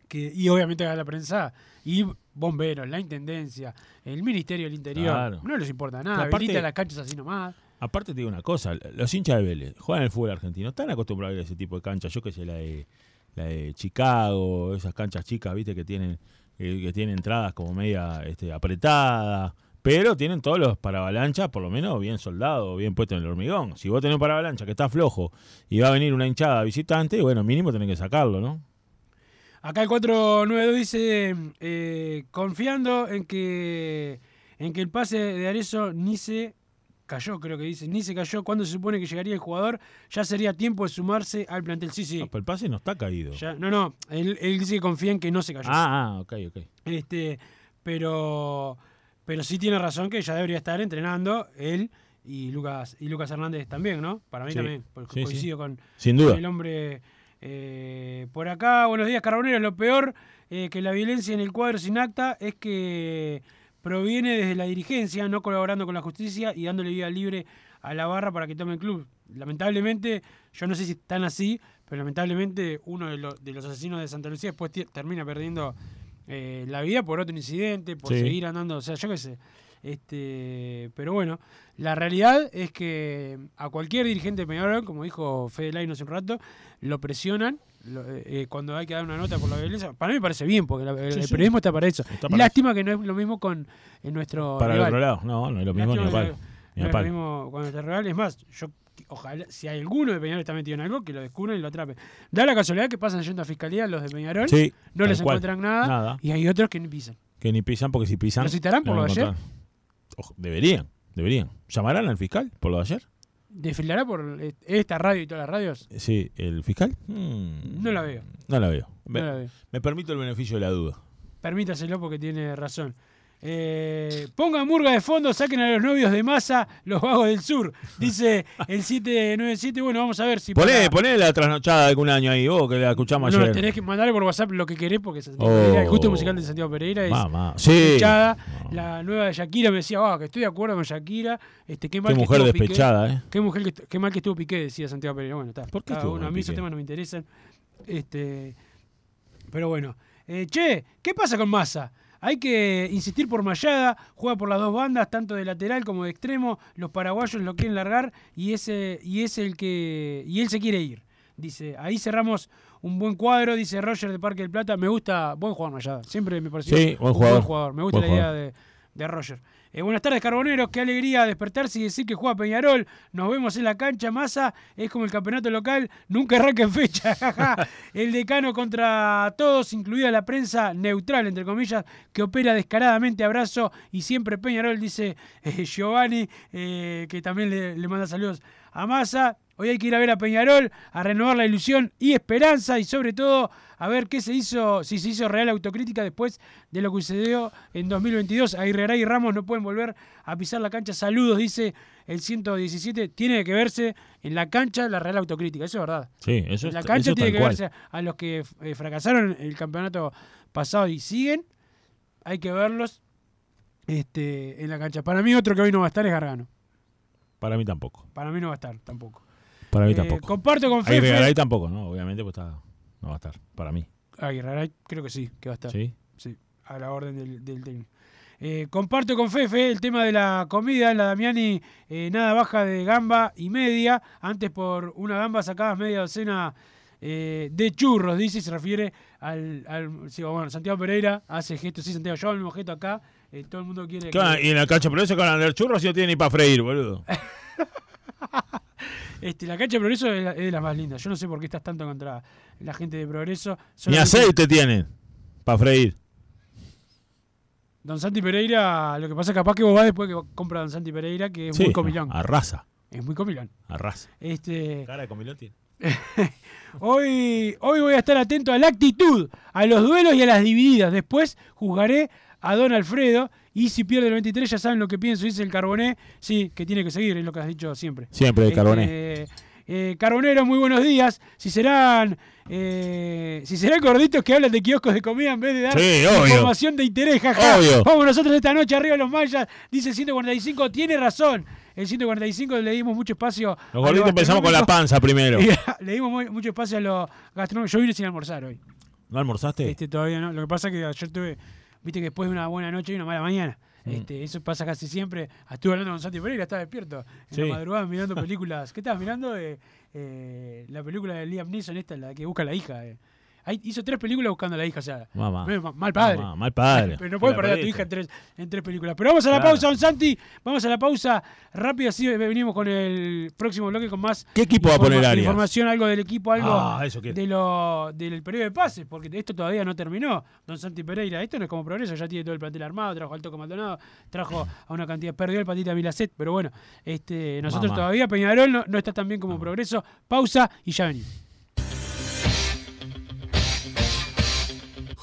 que y obviamente haga la prensa. Y bomberos, la intendencia, el Ministerio del Interior. Claro. No les importa nada. aparte- habilitan las canchas así nomás. Aparte te digo una cosa, los hinchas de Vélez juegan el fútbol argentino, están acostumbrados a ese tipo de canchas, yo que sé, la de, la de Chicago, esas canchas chicas, viste, que tienen, que, que tienen entradas como media este, apretadas, pero tienen todos los paravalanchas, por lo menos bien soldados, bien puestos en el hormigón. Si vos tenés un paravalancha que está flojo y va a venir una hinchada visitante, bueno, mínimo tenés que sacarlo, ¿no? Acá el 492 dice, eh, confiando en que, en que el pase de Arezzo ni se cayó, creo que dice, ni se cayó, cuando se supone que llegaría el jugador, ya sería tiempo de sumarse al plantel. Sí, sí. Pero el pase no está caído. Ya- no, no, él, él dice que confía en que no se cayó. Ah, ah, ok, ok. Este, pero, pero sí tiene razón que ya debería estar entrenando él y Lucas y Lucas Hernández también, ¿no? Para mí Sí. también, porque Sí, sí. coincido con, Sin duda. con el hombre eh, por acá. Buenos días, Carbonero. Lo peor eh, que la violencia en el cuadro sin acta es que proviene desde la dirigencia, no colaborando con la justicia y dándole vida libre a la barra para que tome el club. Lamentablemente, yo no sé si están así, pero lamentablemente uno de, los- de los asesinos de Santa Lucía después termina perdiendo eh, la vida por otro incidente, por Sí. seguir andando, o sea, yo qué sé. Este, pero bueno, la realidad es que a cualquier dirigente de Peñarol, como dijo Fede Laino hace un rato, lo presionan lo- eh, eh, cuando hay que dar una nota por la violencia. Para mí me parece bien, porque la- el, Sí, el sí. periodismo está para eso. Está para Lástima que no es lo mismo con en nuestro Para el rival. otro lado, no, no es lo mismo Lástima Ni No es lo mismo con nuestro rival. Es más, yo ojalá, si hay alguno de Peñarol está metido en algo, que lo descubran y lo atrapen. Da la casualidad que pasan yendo a fiscalía los de Peñarol, Sí, no les cual. encuentran nada, Nada. y hay otros que ni pisan. Que ni pisan porque si pisan. ¿Lo citarán por lo de ayer? Deberían, deberían. ¿Llamarán al fiscal por lo de ayer? ¿Desfilará por eh, esta radio y todas las radios? Sí, ¿el fiscal? Mm, No la veo. no la veo. No la veo. me permito el beneficio de la duda. Permítaselo porque tiene razón. Eh, pongan murga de fondo, saquen a los novios de masa, los vagos del sur. Dice el 797. Bueno, vamos a ver si. Poné, para- poné la trasnochada de algún año ahí, vos que la escuchamos No, ayer. tenés que mandarle por WhatsApp lo que querés porque Santiago Oh. Pereira, el gusto musical de Santiago Pereira es Mamá, sí. escuchada. La nueva de Shakira me decía, "Ah, que estoy de acuerdo con Shakira. Este, qué mal Qué que mujer Piqué. despechada, ¿eh? Qué, mujer que qué mal que estuvo Piqué, decía Santiago Pereira. Bueno, está. ¿Por qué cada estuvo uno. mal A mí esos temas no me interesan. Este, pero bueno. Eh, che, ¿qué pasa con Massa? Hay que insistir por Mayada, juega por las dos bandas, tanto de lateral como de extremo. Los paraguayos lo quieren largar y ese y es el que y él se quiere ir. Dice, ahí cerramos un buen cuadro, dice Roger de Parque del Plata. Me gusta, buen jugador Mayada. Siempre me pareció Sí, buen un jugador. Me gusta Buen la idea jugador. de, de Roger. Eh, buenas tardes, Carboneros. Qué alegría despertarse y decir que juega Peñarol. Nos vemos en la cancha. Massa es como el campeonato local. Nunca arranca en fecha. el decano contra todos, incluida la prensa neutral, entre comillas, que opera descaradamente. Abrazo. Y siempre Peñarol, dice eh, Giovanni, eh, que también le, le manda saludos a Massa. Hoy hay que ir a ver a Peñarol, a renovar la ilusión y esperanza y sobre todo a ver qué se hizo, si se hizo real autocrítica después de lo que sucedió en 2022. Aguirre y Ramos no pueden volver a pisar la cancha. Saludos, dice el 117. Tiene que verse en la cancha la real autocrítica, eso es verdad. Sí, eso En la cancha tiene que cual. verse a los que eh, fracasaron el campeonato pasado y siguen. Hay que verlos este, en la cancha. Para mí otro que hoy no va a estar es Gargano. Para mí tampoco. Para mí no va a estar tampoco. Para mí Eh, tampoco. Comparto con Aguirre Fefe. Garay tampoco, ¿no? Obviamente, pues está, no va a estar. Para mí. Aguirre Garay creo que sí, que va a estar. ¿Sí? Sí, a la orden del, del técnico. Eh, comparto con Fefe el tema de la comida. La Damiani eh, nada baja de gamba y media. Antes por una gamba sacadas media docena eh, de churros, dice, se refiere al, al- sí, bueno, Santiago Pereira hace gesto, sí, Santiago, yo hago el mismo gesto acá. eh, todo el mundo quiere ¿Qué van- que- Y en la cancha progreso que van a vender churros y no tienen ni para freír, boludo. Este, la cancha de Progreso es, la- es de las más lindas. Yo no sé por qué estás tanto contra la gente de Progreso. Ni aceite tienen para freír. Don Santi Pereira, lo que pasa es capaz que vos vas después que compra Don Santi Pereira, que es Sí, muy comilón. arrasa. Es muy comilón. Arrasa. Este, Cara de comilón tiene. hoy, hoy voy a estar atento a la actitud, a los duelos y a las divididas. Después juzgaré a Don Alfredo. Y si pierde el 23, ya saben lo que pienso, dice el Carboné. Sí, que tiene que seguir, es lo que has dicho siempre. Siempre el Este, Carboné. eh, Carbonero, muy buenos días. Si serán eh, si serán gorditos que hablan de kioscos de comida en vez de dar Sí, información de interés, jaja. Obvio. Vamos nosotros esta noche arriba de los mayas, dice el 145, tiene razón. El 145 le dimos mucho espacio. Los lo gorditos empezamos con la panza primero. Y le dimos muy- mucho espacio a lo gastronómico. Yo vine sin almorzar hoy. ¿No almorzaste? Este, todavía no. Lo que pasa es que ayer tuve, viste que después de una buena noche y una mala mañana. Mm. Este, eso pasa casi siempre. Estuve hablando con Santi Pereira, estaba despierto en Sí. la madrugada mirando películas. ¿Qué estabas mirando? Eh, eh, la película de Liam Neeson, esta, la que busca a la hija. eh. Ahí hizo tres películas buscando a la hija, o sea, Mamá. ma- mal padre. Mamá, mal padre. Pero no puedes perder a tu hija en tres, en tres películas. Pero vamos a la Claro. pausa, don Santi. Vamos a la pausa rápido, así venimos con el próximo bloque con más ¿Qué equipo va a poner Arias? información, algo del equipo, algo Ah, eso de lo, del periodo de pases, porque esto todavía no terminó. Don Santi Pereira, esto no es como progreso, ya tiene todo el plantel armado, trajo al Toco Maldonado, trajo a una cantidad, perdió el patita Milacet, pero bueno, este, nosotros Mamá. todavía, Peñarol no, no está tan bien como progreso. Pausa y ya venimos.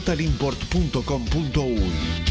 totalimport.com.uy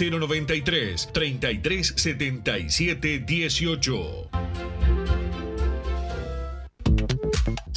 093 3377 18.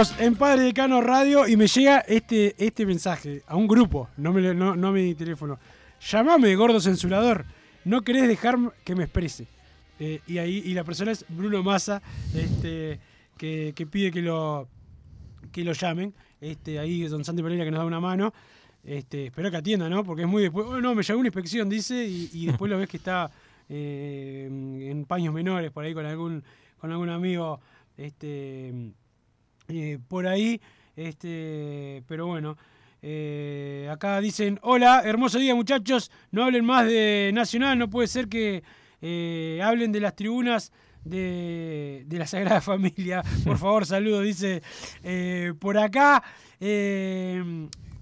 En Padre Decano Radio y me llega este, este mensaje a un grupo, no, me, no, no mi teléfono. Llamame, gordo censurador. No querés dejar que me exprese. Eh, y ahí y la persona es Bruno Massa, este, que, que pide que lo, que lo llamen. Este, ahí Don Santi Pereira que nos da una mano. Este, espero que atienda, ¿no? Porque es muy después. Oh, no, me llegó una inspección, dice, y, y después lo ves que está eh, en paños menores por ahí con algún, con algún amigo este, eh, por ahí. Este, pero bueno. eh, acá dicen, hola, hermoso día muchachos, no hablen más de Nacional, no puede ser que eh, hablen de las tribunas de, de la Sagrada Familia. Por favor, saludos, dice por acá.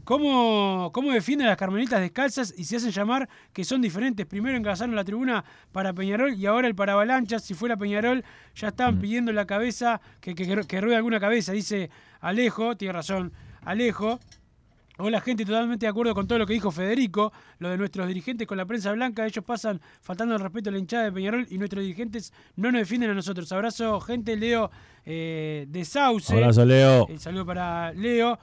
¿Cómo, ¿Cómo defienden las carmelitas descalzas y se hacen llamar que son diferentes? Primero encasaron la tribuna para Peñarol y ahora el para Avalancha. Si fuera Peñarol, ya estaban pidiendo la cabeza, que, que, que ruede alguna cabeza, dice Alejo, tiene razón, Alejo. Hola gente, totalmente de acuerdo con todo lo que dijo Federico, lo de nuestros dirigentes con la prensa blanca, ellos pasan faltando el respeto a la hinchada de Peñarol y nuestros dirigentes no nos defienden a nosotros. Abrazo gente, Leo eh, de Sauce. Abrazo, Leo. El saludo para Leo.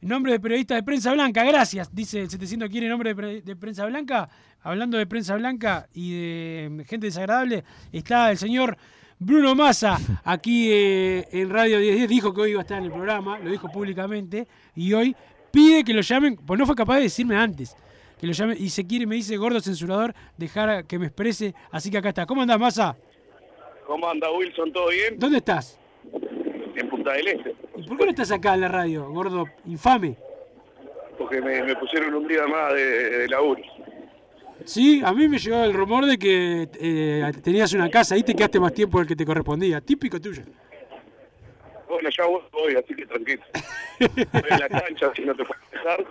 Nombre de periodista de prensa blanca, gracias, dice el 700 quiere nombre de, pre- de prensa blanca. Hablando de prensa blanca y de mm, gente desagradable, está el señor Bruno Massa aquí eh, en Radio 1010. Dijo que hoy iba a estar en el programa, lo dijo públicamente y hoy pide que lo llamen, pues no fue capaz de decirme antes. Que lo llamen y se quiere, me dice gordo censurador, dejar que me exprese. Así que acá está. ¿Cómo andás, Massa? ¿Cómo anda Wilson? ¿Todo bien? ¿Dónde estás? En Punta del Este. ¿Y por qué no estás acá en la radio, gordo infame? Porque me, me pusieron un día más de, de laburo. Sí, a mí me llegó el rumor de que eh, tenías una casa y te quedaste más tiempo del que te correspondía. Típico tuyo. Bueno, ya voy, voy, así que tranquilo. Estoy en la cancha, si no te puedes dejar.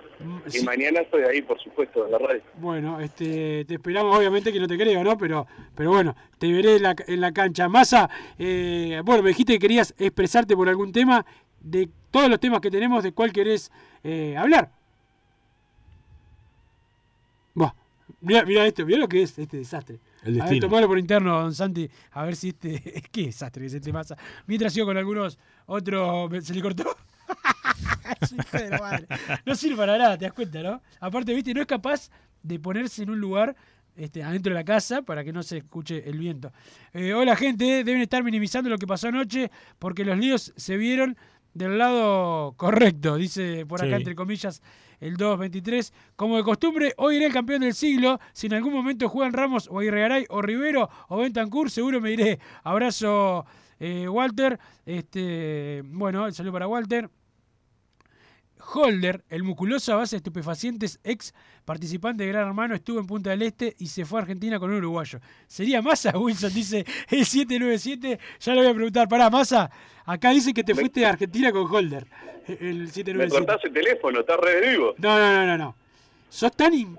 Y mañana estoy ahí, por supuesto, en la radio. Bueno, este, te esperamos, obviamente que no te creo, ¿no? Pero, pero bueno, te veré en la, en la cancha. Massa, eh, bueno, me dijiste que querías expresarte por algún tema. De todos los temas que tenemos, ¿de cuál querés eh, hablar? Buah, mira, mira esto, mira lo que es este desastre. El A ver, destino. tomalo por interno, don Santi, a ver si este. ¿Qué desastre que se te pasa? Mientras sigo con algunos otros. ¿Se le cortó? No sirve para nada, te das cuenta, ¿no? Aparte, viste, no es capaz de ponerse en un lugar este, adentro de la casa para que no se escuche el viento. Eh, hola, gente, deben estar minimizando lo que pasó anoche porque los líos se vieron del lado correcto, dice por acá Sí. entre comillas el 223. Como de costumbre, hoy iré el campeón del siglo. Si en algún momento juegan Ramos o Irregaray o Rivero o Bentancur, seguro me iré. Abrazo, eh, Walter. Este, bueno, el saludo para Walter. Holder, el musculoso a base de estupefacientes, ex participante de Gran Hermano, estuvo en Punta del Este y se fue a Argentina con un uruguayo. ¿Sería Massa? Wilson dice el 797. Ya le voy a preguntar. Pará, Massa, acá dice que te fuiste a Argentina con Holder. El Me 797. cortás el teléfono, estás re vivo. No, no, no, no, no. Sos tan... in-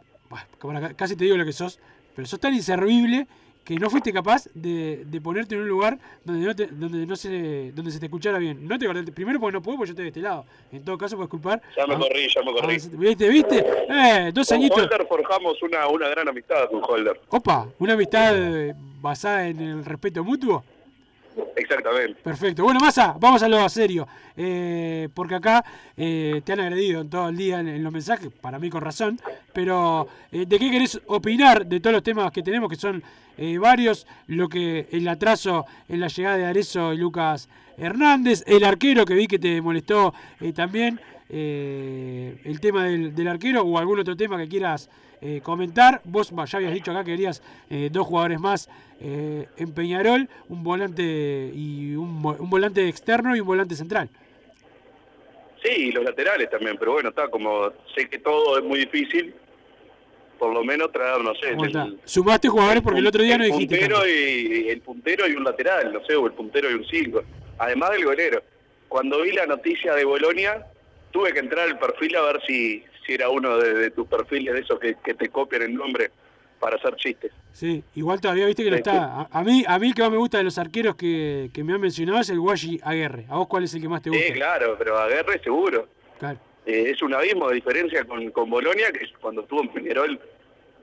la- casi te digo lo que sos, pero sos tan inservible que no fuiste capaz de, de ponerte en un lugar donde no, te- donde no se donde se te escuchara bien. No te primero porque no puedo, porque yo estoy de este lado. En todo caso puedes culpar. Ya me a- corrí, ya me corrí. a- ¿Viste, viste? Eh, dos Con añitos. Holder forjamos una, una gran amistad con Holder. Opa, una amistad eh, basada en el respeto mutuo. Exactamente. Perfecto. Bueno, Massa, vamos a lo serio. Eh, porque acá eh, te han agredido todo el día en, los mensajes, para mí con razón. Pero, eh, ¿de qué querés opinar de todos los temas que tenemos, que son varios? Lo que el atraso en la llegada de Arezo y Lucas Hernández, el arquero que vi que te molestó también, el tema del arquero o algún otro tema que quieras eh, comentar. Vos bah, ya habías dicho acá que querías eh, dos jugadores más eh, en Peñarol, un volante y un, un volante externo y un volante central. Sí, y los laterales también, pero bueno, está como, sé que todo es muy difícil, por lo menos traer, no sé. Sumaste jugadores porque el otro día no dijiste. puntero y el puntero y un lateral, no sé, o el puntero y un 5. Además del golero. Cuando vi la noticia de Bolonia, tuve que entrar al perfil a ver si, si era uno de, de tus perfiles de esos que, que te copian el nombre para hacer chistes. Sí, igual todavía viste que no está. A, a mí, a mí que más me gusta de los arqueros que, que me han mencionado es el Guayi Aguerre. ¿A vos cuál es el que más te gusta? Sí, claro, pero Aguerre seguro. Claro. Eh, es un abismo de diferencia con, con Bolonia, que cuando estuvo en Peñarol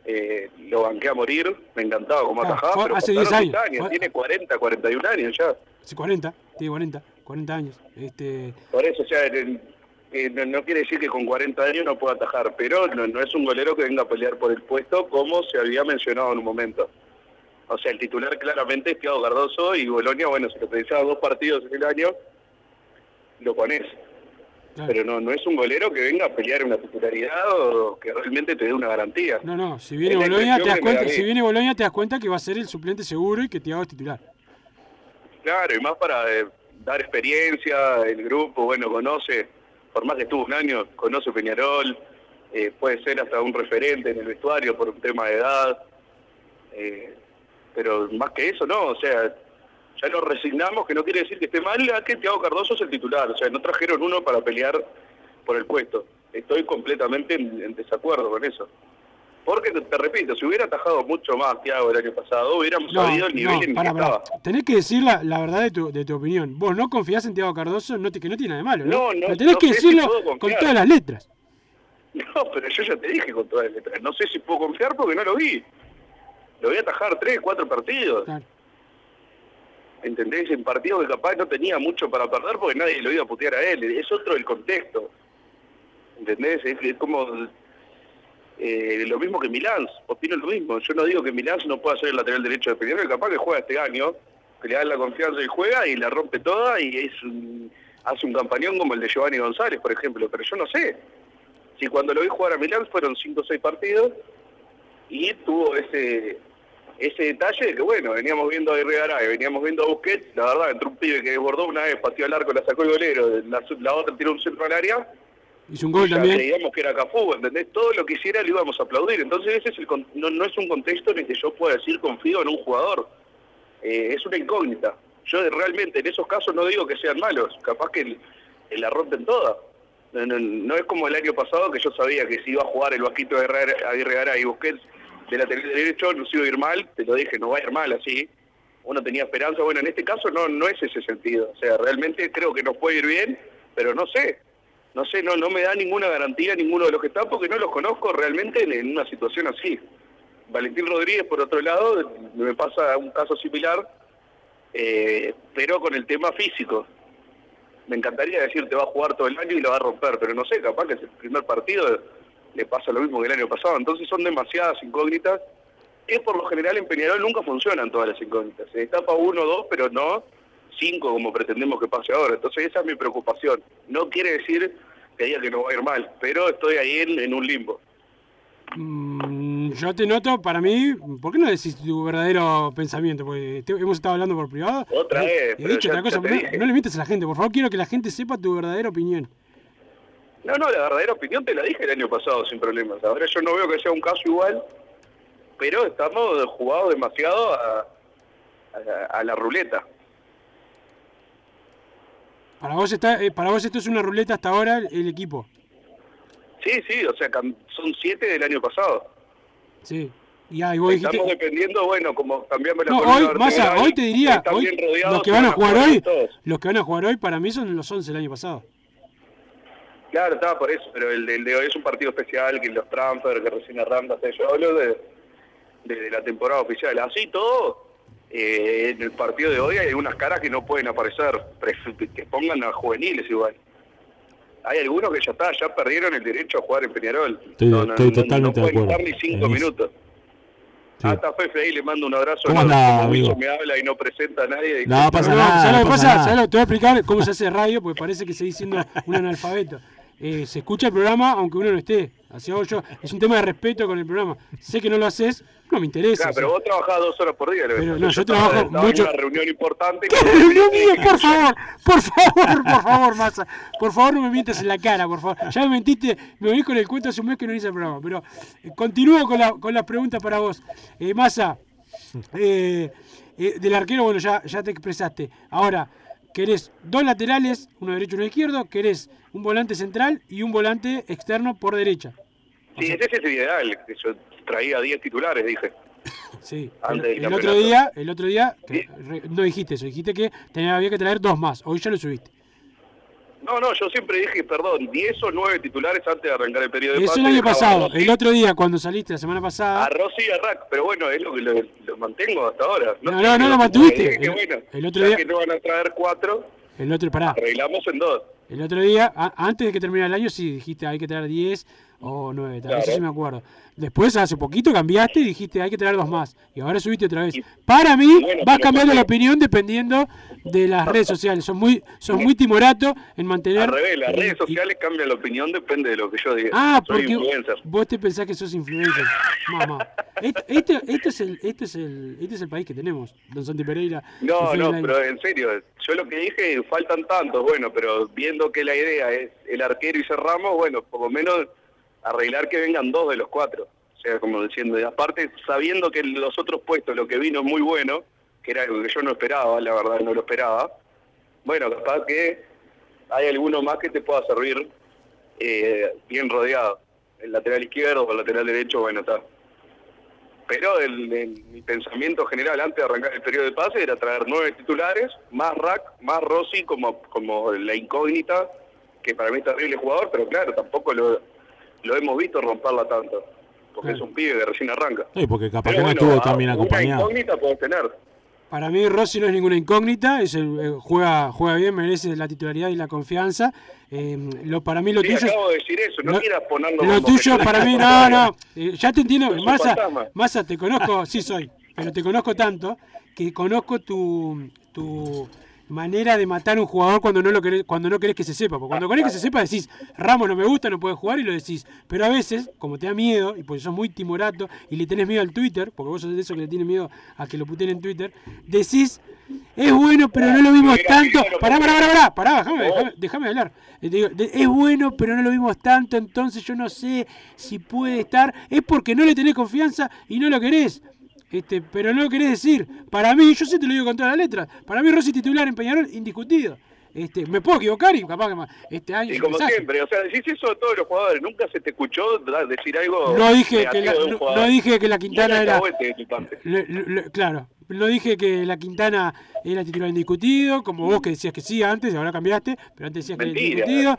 eh, lo banqué a morir, me encantaba como Claro, atajaba, fue pero hace pasaron 10 años. Fue- tiene 40, 41 años ya. Hace 40, tiene 40, 40 años. Este, Por eso, o sea, el- eh, no, no quiere decir que con 40 años no pueda atajar, pero no, no es un golero que venga a pelear por el puesto como se había mencionado en un momento. O sea, el titular claramente es Thiago Cardoso y Bolonia, bueno, si te pensaba dos partidos en el año, lo pones. Pero no, no es un golero que venga a pelear una titularidad o que realmente te dé una garantía. no, no, si viene Boloña te das que cuenta, si viene Boloña te das cuenta que va a ser el suplente seguro y que Thiago es titular. Claro, y más para eh, dar experiencia, el grupo, bueno, conoce, por más que estuvo un año, conoce Peñarol, eh, puede ser hasta un referente en el vestuario por un tema de edad, eh, pero más que eso, no, o sea, ya nos resignamos, que no quiere decir que esté mal, a que Thiago Cardoso es el titular, o sea, no trajeron uno para pelear por el puesto. Estoy completamente en, en desacuerdo con eso. Porque, te, repito, si hubiera atajado mucho más Thiago el año pasado, hubiéramos No, sabido el nivel no, en que estaba. Tenés que decir la, la verdad de tu, de tu opinión. Vos no confiás en Thiago Cardoso, no te, que no tiene nada de malo, ¿no? No, no, Pero tenés que si decirlo con todas las letras. No, pero yo ya te dije con todas las letras. No sé si puedo confiar porque no lo vi. Lo voy a atajar tres, cuatro partidos. ¿Entendés? En partidos que capaz no tenía mucho para perder porque nadie lo iba a putear a él. Es otro el contexto. ¿Entendés? Es como eh, lo mismo que Milán. Opino lo mismo. Yo no digo que Milán no pueda ser el lateral derecho de Peñarol. Capaz que juega este año, que le dan la confianza y juega y la rompe toda y es un- hace un campañón como el de Giovanni González, por ejemplo. Pero yo no sé. Si cuando lo vi jugar a Milán fueron cinco o seis partidos y tuvo ese ese detalle de que, bueno, veníamos viendo a Irregaray, veníamos viendo a Busquets, la verdad, entró un pibe que desbordó una vez, pateó al arco, la sacó el golero, la otra tiró un centro al área, Hizo un gol ya también. creíamos que era Cafú, ¿entendés? Todo lo que hiciera lo íbamos a aplaudir, entonces ese es el no, no es un contexto en el que yo pueda decir confío en un jugador, Eh, es una incógnita. Yo realmente en esos casos no digo que sean malos, capaz que el- la rompen toda. No, no- no es como el año pasado que yo sabía que si iba a jugar el Vasquito de Aguirre Garay y Busquets de lateral derecho no se iba a ir mal, te lo dije, no va a ir mal así. Uno tenía esperanza, bueno, en este caso no no es ese sentido. O sea, realmente creo que nos puede ir bien, pero no sé. No sé, no no me da ninguna garantía ninguno de los que están porque no los conozco realmente en, una situación así. Valentín Rodríguez, por otro lado, me pasa un caso similar, eh, pero con el tema físico. Me encantaría decir te va a jugar todo el año y lo va a romper, pero no sé, capaz que es el primer partido le pasa lo mismo que el año pasado. Entonces son demasiadas incógnitas que por lo general en Peñarol nunca funcionan todas las incógnitas. Se destapa uno o dos, pero no cinco como pretendemos que pase ahora. Entonces esa es mi preocupación. No quiere decir que diga que no va a ir mal, pero estoy ahí en, en un limbo. Mm, yo te noto, para mí, ¿por qué no decís tu verdadero pensamiento? Porque te- hemos estado hablando por privado. Otra y- vez, he dicho ya- otra cosa, no le mientes a la gente, por favor, quiero que la gente sepa tu verdadera opinión. No, no, la verdadera opinión te la dije el año pasado sin problemas. Ahora yo no veo que sea un caso igual, pero estamos jugados demasiado a, a- a la ruleta. Para vos, está, eh, para vos esto es una ruleta hasta ahora el, el equipo. Sí, sí, o sea, son siete del año pasado. Sí. Y, ah, y vos dijiste... Estamos dependiendo, bueno, como cambiamos la No, hoy, Massa, vertebral, hoy te diría, hoy, rodeados, los que van a jugar hoy, todos. los que van a jugar hoy para mí son los 11 del año pasado. Claro, estaba por eso, pero el, del de hoy es un partido especial, que los transfer, que recién arranca, yo hablo de, de, de la temporada oficial. Así todo, eh, en el partido de hoy hay algunas caras que no pueden aparecer, que pongan a juveniles igual. Hay algunos que ya está, ya perdieron el derecho a jugar en Peñarol. Estoy- estoy totalmente de no pueden acuerdo estar ni cinco minutos. Hasta Fefe ahí le mando un abrazo. ¿Cómo anda, como amigo? me habla y no presenta a nadie. No pasa No, nada, ¿Sabes lo no que pasa pasa? nada. ¿Sabes lo que te voy a explicar cómo se hace radio? Porque parece que seguís siendo un analfabeto. Eh, se escucha el programa aunque uno no esté. Así hago yo. Es un tema de respeto con el programa. Sé que no lo haces, no me interesa. Claro, pero vos trabajás dos horas por día. Pero no, yo trabajo mucho- una reunión importante. ¿Qué reunión mía? Por favor, por favor, por favor, Massa. Por favor, no me mientas en la cara, por favor. Ya me mentiste, me venís con el cuento hace un mes que no hice el programa. Pero eh, continúo con, la, con las preguntas para vos. Eh, Massa, eh, eh, del arquero, bueno, ya, ya te expresaste. Ahora, querés dos laterales, uno derecho y uno izquierdo, querés un volante central y un volante externo por derecha. Sí, ese es el ideal. que Yo traía 10 titulares, dije. Sí. El, el otro día, el otro día, que re- no dijiste eso, dijiste que tenía, había que traer dos más. Hoy ya lo subiste. No, no, yo siempre dije, perdón, 10 o 9 titulares antes de arrancar el periodo de Eso el año a pasado. El otro día, cuando saliste la semana A pasada. Rossi y a Rack, pero bueno, es lo que lo, lo mantengo hasta ahora. No, no, no pero lo mantuviste. El- bueno, el otro día- que no van a traer 4, El otro, pará. arreglamos en 2. El otro día, a- antes de que terminara el año, sí dijiste hay que traer 10 o 9. Eso Claro. sí me acuerdo. Después, hace poquito cambiaste y dijiste hay que traer dos más. Y ahora subiste otra vez. Para mí, bueno, vas cambiando la opinión dependiendo de las redes sociales. Son muy, son muy timorato en mantener. Al revés, las redes sociales cambian la opinión, depende de lo que yo diga. Ah, Soy porque influencer. vos te pensás que sos influencer. Mamá. Esto, esto, esto es el, este, es el, este es el país que tenemos, don Santi Pereira. No, no, pero en serio, yo lo que dije, faltan tantos, bueno, pero viendo que la idea es el arquero y cerramos, bueno, por lo menos arreglar que vengan dos de los cuatro. O sea, como diciendo, y aparte sabiendo que los otros puestos, lo que vino muy bueno, que era algo que yo no esperaba, la verdad no lo esperaba, bueno, capaz que hay alguno más que te pueda servir eh, bien rodeado. El lateral izquierdo o el lateral derecho, bueno, está. Pero el, el- mi pensamiento general antes de arrancar el periodo de pase era traer nueve titulares, más Rack, más Rossi como, como la incógnita, que para mí es terrible jugador, pero claro, tampoco lo, lo hemos visto romperla tanto, porque Claro. es un pibe que recién arranca. Sí, porque capaz Pero que no bueno, estuvo una acompañado. incógnita puedes tener. Para mí Rossi no es ninguna incógnita, es el- eh, juega, juega bien, merece la titularidad y la confianza. Eh, lo, para mí lo Sí, tuyo... acabo de decir eso, no, lo- quieras ponerlo Lo tuyo para mí, no, no. eh, ya te entiendo. Massa, fantasma. Massa, te conozco, sí soy, pero te conozco tanto que conozco tu, tu manera de matar a un jugador cuando no lo querés, cuando no querés que se sepa. Porque cuando querés que se sepa decís, Ramos no me gusta, no puede jugar y lo decís. Pero a veces, como te da miedo, y porque sos muy timorato y le tenés miedo al Twitter, porque vos sos de esos que le tiene miedo a que lo puteen en Twitter, decís, es bueno, pero no lo vimos tanto. Pará, pará, pará, pará, pará, déjame, déjame, déjame hablar. Digo, es bueno, pero no lo vimos tanto, entonces yo no sé si puede estar. Es porque no le tenés confianza y no lo querés. Este, pero no lo querés decir. Para mí, yo sí te lo digo con todas las letras. Para mí, Rossi titular en Peñarol, indiscutido. Este, me puedo equivocar y capaz que ma- este año. Y como siempre, o sea, decís eso de todos los jugadores, nunca se te escuchó decir algo No dije que la, no, dije que la Quintana era. claro, no dije que la Quintana era titular indiscutido, como vos que decías que sí antes, ahora cambiaste, pero antes decías que era indiscutido.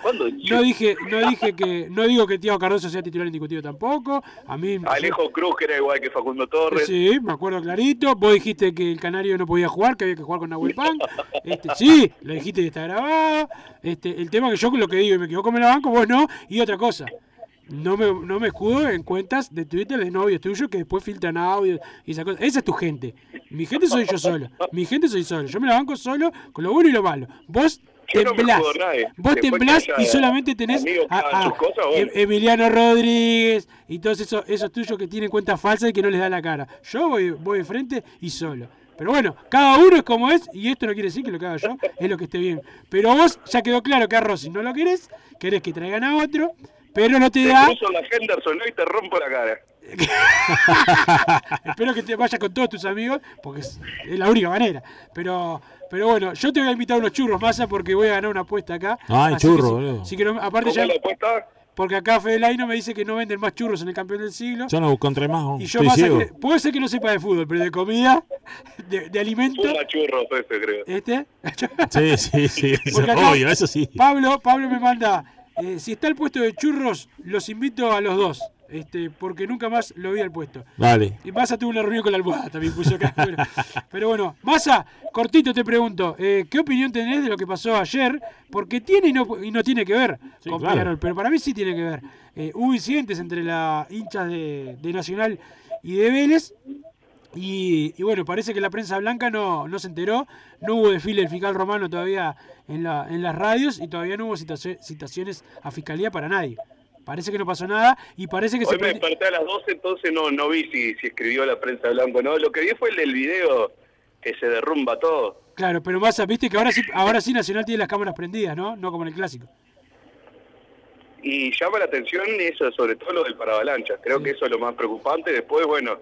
No dije, no dije que, no digo que Tiago Cardoso sea titular indiscutido tampoco. A mí Alejo Cruz, que era igual que Facundo Torres. Sí, me acuerdo clarito. Vos dijiste que el Canario no podía jugar, que había que jugar con Nahuel Pan. Este, sí, lo dijiste y está grabado. Este, el tema que yo lo que digo y me equivoco me la banco, vos no. Y otra cosa, no me, no me escudo en cuentas de Twitter de novios tuyos que después filtran audio y esa cosa. Esa es tu gente. Mi gente soy yo solo. Mi gente soy solo. Yo me la banco solo con lo bueno y lo malo. Vos no temblás. Vos Después temblás y solamente tenés a, cosas. Em- Emiliano Rodríguez y todos esos, esos tuyos que tienen cuentas falsas y que no les da la cara. Yo voy, voy de frente y solo. Pero bueno, cada uno es como es, y esto no quiere decir que lo que haga yo es lo que esté bien. Pero vos ya quedó claro que a Rossi no lo querés, querés que traigan a otro, pero no te Te da. cruzo la Henderson y te rompo la cara. Espero que te vayas con todos tus amigos, porque es, es la única manera. Pero, pero bueno, yo te voy a invitar a unos churros, Massa, porque voy a ganar una apuesta acá. Ay, Así churro, boludo. sí que no- aparte ¿Cómo ya, la apuesta? porque acá Fede Laino me dice que no venden más churros en el campeón del siglo. Yo no encontré más. Y yo que- puede ser que no sepa de fútbol, pero de comida, de, de alimento. Fuma churros ese, creo. ¿Este? Sí, sí, sí. Obvio, eso sí. Pablo, Pablo me manda, eh, si está el puesto de churros, los invito a los dos, este, porque nunca más lo vi al puesto. Dale. Y Massa tuvo una reunión con la almohada, también puso acá. Pero bueno, Massa, cortito te pregunto, eh, ¿qué opinión tenés de lo que pasó ayer? Porque tiene y no, y no tiene que ver Sí, con claro. Peñarol, pero para mí sí tiene que ver. Eh, hubo incidentes entre la hinchas de, de Nacional y de Vélez. Y, y bueno, parece que la prensa blanca no, no se enteró, no hubo desfile del fiscal romano todavía en, la, en las radios y todavía no hubo citaci- citaciones a fiscalía para nadie. Parece que no pasó nada y parece que se Hoy me prendi- desperté a las 12, entonces no no vi si, si escribió la prensa blanco no. Lo que vi fue el del video que se derrumba todo. Claro, pero Massa, viste que ahora sí, ahora sí Nacional tiene las cámaras prendidas, ¿no? No como en el clásico. Y llama la atención eso, sobre todo lo del paravalancha. Creo que eso es lo más preocupante. Después, bueno,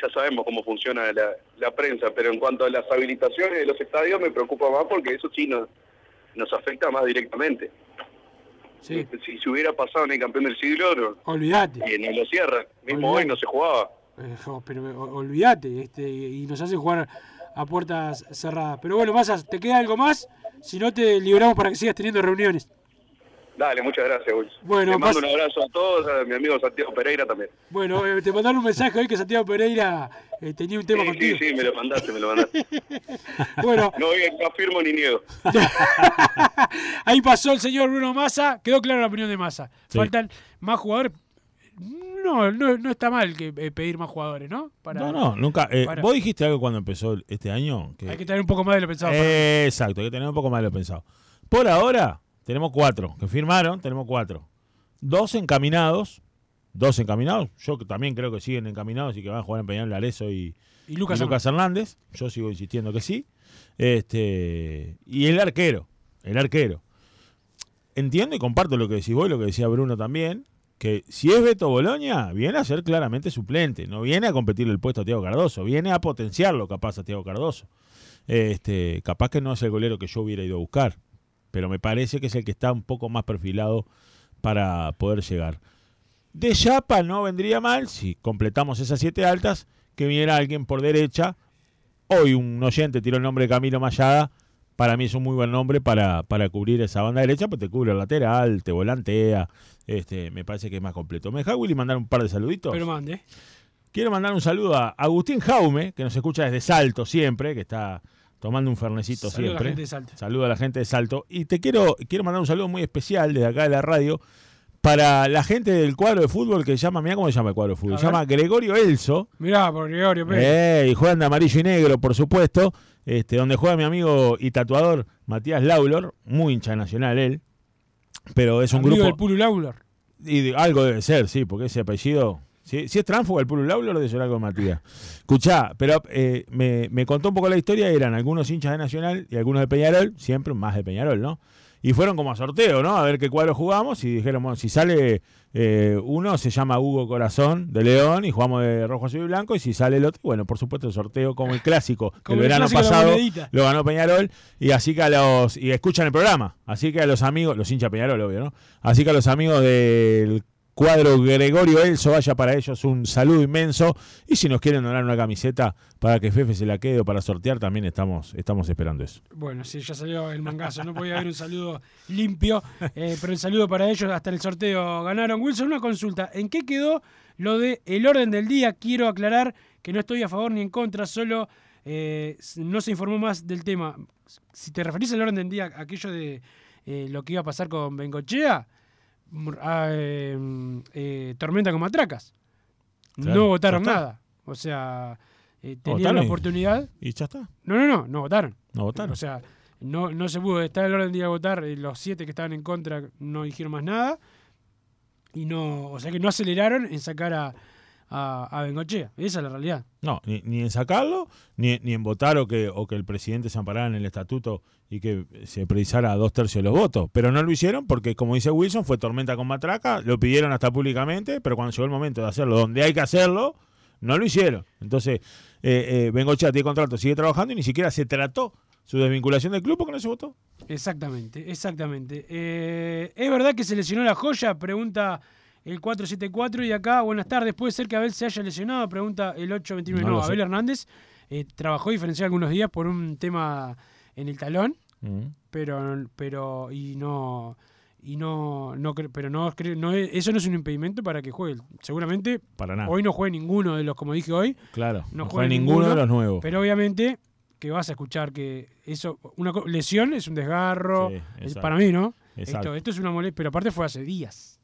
ya sabemos cómo funciona la, la prensa, pero en cuanto a las habilitaciones de los estadios me preocupa más porque eso sí nos, nos afecta más directamente. Sí. Si se hubiera pasado en el campeón del siglo, no, Olvídate. eh, no lo cierran. Mismo Olvidate. hoy no se jugaba. Eh, pero olvídate, este, y nos hacen jugar a puertas cerradas. Pero bueno, Massa, ¿te queda algo más? Si no, te liberamos para que sigas teniendo reuniones. Dale, muchas gracias, Wilson. Bueno, Le mando un abrazo a todos, a mi amigo Santiago Pereira también. Bueno, eh, te mandaron un mensaje hoy que Santiago Pereira eh, tenía un tema Sí, contigo. sí, sí, me lo mandaste, me lo mandaste. Bueno, No, oye, no afirmo ni niego. ahí pasó el señor Bruno Massa. Quedó clara la opinión de Massa. Sí. Faltan más jugadores. No, no, no está mal que eh, pedir más jugadores, ¿no? Para- No, no, nunca. eh, para- vos dijiste algo cuando empezó este año. Que, Hay que tener un poco más de lo pensado. Eh, Exacto, hay que tener un poco más de lo pensado. Por ahora, tenemos cuatro que firmaron, tenemos cuatro. Dos encaminados, dos encaminados. Yo que también creo que siguen encaminados y que van a jugar en Peñarol y, Y Lucas Hernández. Yo sigo insistiendo que sí. Este, y el arquero, el arquero. Entiendo y comparto lo que decís vos y lo que decía Bruno también, que si es Beto Boloña, viene a ser claramente suplente, no viene a competir el puesto a Tiago Cardoso, viene a potenciarlo capaz a Tiago Cardoso. Este, capaz que no es el golero que yo hubiera ido a buscar, pero me parece que es el que está un poco más perfilado para poder llegar. De Chapa no vendría mal si completamos esas siete altas, que viniera alguien por derecha. Hoy un oyente tiró el nombre de Camilo Mayada. Para mí es un muy buen nombre para, para cubrir esa banda derecha, pues te cubre el lateral, te volantea. Este, me parece que es más completo. ¿Me deja Willy mandar un par de saluditos? Pero mande. Quiero mandar un saludo a Agustín Jaume, que nos escucha desde Salto siempre, que está tomando un fernecito Saludo a la siempre. gente de Salto. Saludo a la gente de Salto. Y te quiero, quiero mandar un saludo muy especial desde acá de la radio para la gente del cuadro de fútbol que se llama, mira cómo se llama el cuadro de fútbol, se llama Gregorio Elso. Mirá, por Gregorio Pérez. Eh, y juegan de amarillo y negro, por supuesto. Este, donde juega mi amigo y tatuador Matías Laulor, muy hincha nacional él. Pero es un Amigo grupo. del Pulu Laulor. Y de- algo debe ser, sí, porque ese apellido. Si, si es tránfuga el Pulu Laulor, debe ser algo de Matías. Escuchá, pero eh, me, me contó un poco la historia. Eran algunos hinchas de Nacional y algunos de Peñarol, siempre más de Peñarol, ¿no? Y fueron como a sorteo, ¿no? A ver qué cuadro jugamos. Y dijeron, bueno, si sale eh, uno, se llama Hugo Corazón de León y jugamos de rojo, azul y blanco. Y si sale el otro, bueno, por supuesto, el sorteo como el clásico. Como el el verano clásico de pasado lo ganó Peñarol. Y así que a los. Y escuchan el programa. Así que a los amigos, los hinchas Peñarol, obvio, ¿no? Así que a los amigos del cuadro Gregorio Elso, vaya para ellos un saludo inmenso. Y si nos quieren donar una camiseta para que Fefe se la quede o para sortear, también estamos, estamos esperando eso. Bueno, sí, ya salió el mangazo. No podía haber un saludo limpio, eh, pero el saludo para ellos. Hasta el sorteo ganaron. Wilson, una consulta. ¿En qué quedó lo de el orden del día? Quiero aclarar que no estoy a favor ni en contra, solo eh, no se informó más del tema. Si te referís al orden del día, aquello de eh, lo que iba a pasar con Bengochea, eh, mm, eh, Tormenta con Matracas. Claro, no votaron está. nada. O sea, eh, tenían votaron la oportunidad. Y ya está. No, no, no, no votaron. No votaron. O sea, no, no se pudo estar el orden del día de votar. eh, Los siete que estaban en contra no dijeron más nada. Y no, o sea que no aceleraron en sacar a, a, a Bengochea. Esa es la realidad. No, ni, ni en sacarlo, ni, ni en votar o que, o que el presidente se amparara en el estatuto y que se precisara dos tercios de los votos. Pero no lo hicieron porque, como dice Wilson, fue tormenta con matraca, lo pidieron hasta públicamente, pero cuando llegó el momento de hacerlo donde hay que hacerlo, no lo hicieron. Entonces, eh, eh, Bengochea tiene contrato, sigue trabajando y ni siquiera se trató su desvinculación del club porque no se votó. Exactamente, exactamente. Eh, ¿Es verdad que se lesionó la joya? Pregunta el 474 y acá, buenas tardes, ¿puede ser que Abel se haya lesionado? Pregunta el 829. No. Abel Hernández eh, trabajó diferencial algunos días por un tema en el talón, Mm. pero pero y no y no no pero no, no es- eso no es un impedimento para que juegue. Seguramente Para nada. hoy no juegue ninguno de los como dije hoy. Claro, no, no juega juega ninguno de los nuevos. Pero obviamente que vas a escuchar que eso una lesión es un desgarro, Sí, para mí, ¿no? Exacto. Esto, esto es una molestia, pero aparte fue hace días.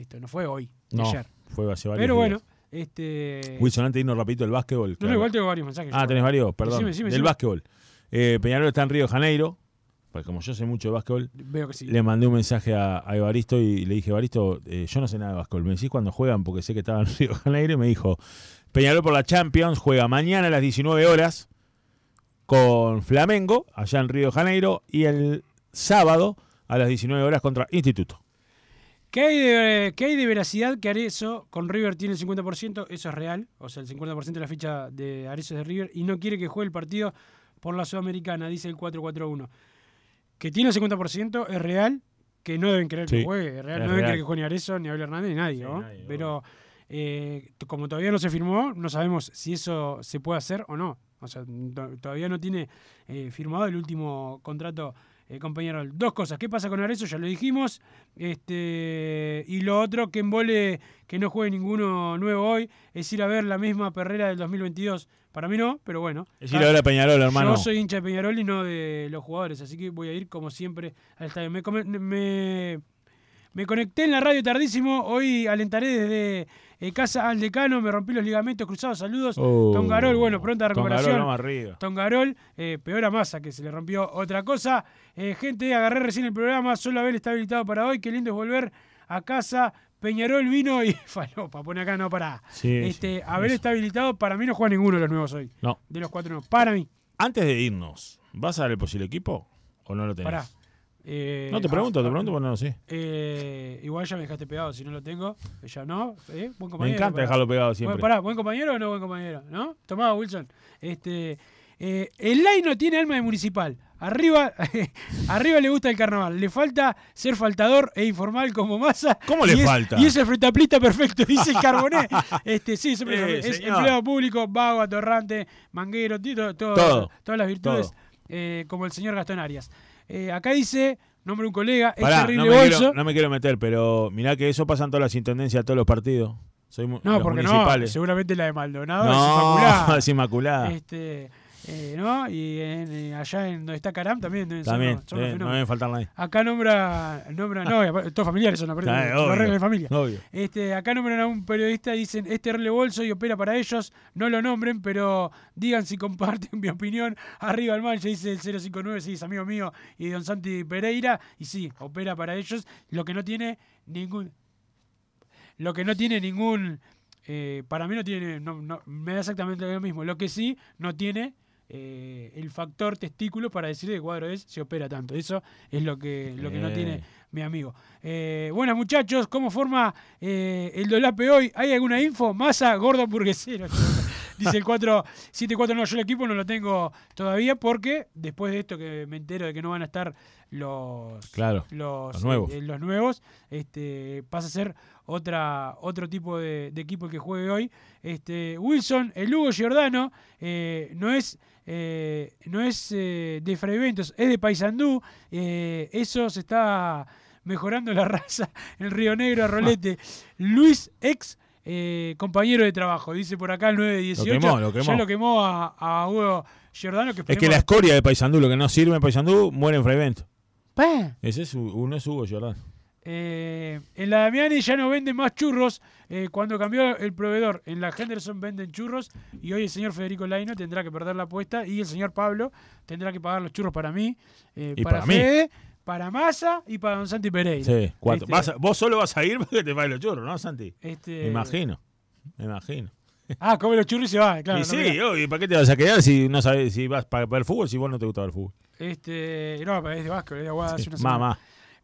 Esto no fue hoy, No, ayer. fue hace varios Pero días. bueno, este Wilson, antes de irnos rapidito el básquetbol. No, claro. igual tengo varios mensajes. Ah, yo. tenés varios, perdón. Decime, decime, Del decime. básquetbol. Eh, Peñarol está en Río de Janeiro. Pues como yo sé mucho de básquetbol, Veo que sí. le mandé un mensaje a, a Evaristo y le dije, Evaristo, eh, yo no sé nada de básquetbol. Me decís cuando juegan porque sé que estaba en Río de Janeiro y me dijo, Peñarol por la Champions juega mañana a las 19 horas con Flamengo, allá en Río de Janeiro, y el sábado a las 19 horas contra Instituto. ¿Qué hay, de, ¿Qué hay de veracidad que Arezo con River tiene el 50%? Eso es real. O sea, el 50% de la ficha de Arezo es de River y no quiere que juegue el partido por la Sudamericana, dice el 441. Que tiene el 50% es real, que no deben querer que juegue. Es real, es no deben querer que juegue ni Arezo, ni Abel Hernández, ni nadie. Sí, ¿no? nadie, Pero eh, como todavía no se firmó, no sabemos si eso se puede hacer o no. O sea, to- todavía no tiene eh, firmado el último contrato eh, con Peñarol. Dos cosas. ¿Qué pasa con Arezzo? Ya lo dijimos. Este, y lo otro, que embole que no juegue ninguno nuevo hoy, es ir a ver la misma perrera del 2022. Para mí no, pero bueno. Es ir a ver a Peñarol, hermano. Yo soy hincha de Peñarol y no de los jugadores, así que voy a ir como siempre al estadio. Me, me conecté en la radio tardísimo, hoy alentaré desde eh, casa al decano, me rompí los ligamentos cruzados, saludos. Oh, Tongarol, bueno, pronta Tongarol, recuperación. vamos arriba. Tongarol, eh, peor a masa que se le rompió otra cosa. Eh, gente, agarré recién el programa, solo Abel está habilitado para hoy, qué lindo es volver a casa. Peñarol vino y falopa, pone acá, no para. Sí, este, sí, Abel eso. está habilitado, para mí no juega ninguno de los nuevos hoy. No. De los cuatro no, para mí. Antes de irnos, ¿vas a dar el posible equipo o no lo tenés? Pará. Eh, No, te pregunto, ah, te pregunto porque no lo sé. eh, igual ya me dejaste pegado, si no lo tengo. Ya no. ¿eh? Buen Me compañero. encanta pará. dejarlo pegado siempre. Bueno, pará, ¿buen compañero o no buen compañero? ¿No? Tomá, Wilson. Este, eh, el Lai no tiene alma de municipal. Arriba, arriba le gusta el carnaval. Le falta ser faltador e informal como masa. ¿Cómo le es- falta? Y es el fretaplista perfecto, dice el Carboné. Este, sí, es, es empleado público, vago, atorrante, manguero, todo, todo- Todo, todas las virtudes, como el señor Gastón Arias. Eh, acá dice, nombre de un colega, es terrible no me, bolso. quiero, no me quiero meter, pero mirá que eso pasa en todas las intendencias de todos los partidos. Soy No, los porque no, seguramente la de Maldonado No, es inmaculada. es inmaculada. Este, eh, ¿no? Y en, eh, allá en donde está Caram también deben También, son eh, no fenómenos. debe faltar nadie. Acá nombra, nombra no, todos familiares son, obvio, arregla de familia. obvio. Este, acá nombran a un periodista y dicen, este terrible bolso y opera para ellos, no lo nombren, pero digan si comparten mi opinión. Arriba el mancha, dice el 059, sí, es amigo mío, y don Santi Pereira, y sí, opera para ellos, lo que no tiene ningún... Lo que no tiene ningún... eh, para mí no tiene, no, no- me da exactamente lo mismo. Lo que sí no tiene eh, el factor testículo para decir de cuadro es se opera tanto. Eso es lo que, lo que no tiene mi amigo. Eh, buenas muchachos, ¿cómo forma eh, el dolape hoy? ¿Hay alguna info? Masa, gordo hamburguesero. Dice el 474, no, yo el equipo no lo tengo todavía porque después de esto que me entero de que no van a estar los, Claro, los, los nuevos. eh, los nuevos, este, pasa a ser otra, otro tipo de, de equipo el que juegue hoy. Este, Wilson, el Hugo Giordano, eh, no es, eh, no es eh, de Fray Bentos, es de Paysandú. eh, eso se está mejorando la raza en Río Negro, Rolete. Luis, ex eh, compañero de trabajo, dice por acá el 918. Lo quemó, lo quemó. Ya lo quemó a, a Hugo Giordano. Que Es que la escoria de Paysandú, lo que no sirve en Paysandú, muere en Freivento. Pa. Ese es, uno es Hugo Jordán. Eh, en la Damiani ya no venden más churros. eh, cuando cambió el proveedor, en la Henderson venden churros. Y hoy el señor Federico Laino tendrá que perder la apuesta. Y el señor Pablo tendrá que pagar los churros para mí, eh, Y para, para mí. Fede, para Massa y para Don Santi Pereira. Sí, cuatro. Este, Vas vos solo vas a ir porque te pagan los churros, ¿no, Santi? Este- Me imagino. Me imagino. Ah, come los churros y se va, claro. y no, sí, obvio, ¿para qué te vas a quedar si no sabes si vas para ver fútbol si vos no te gusta ver fútbol? Este, no, es de Vasco, es de Aguada hace una semana.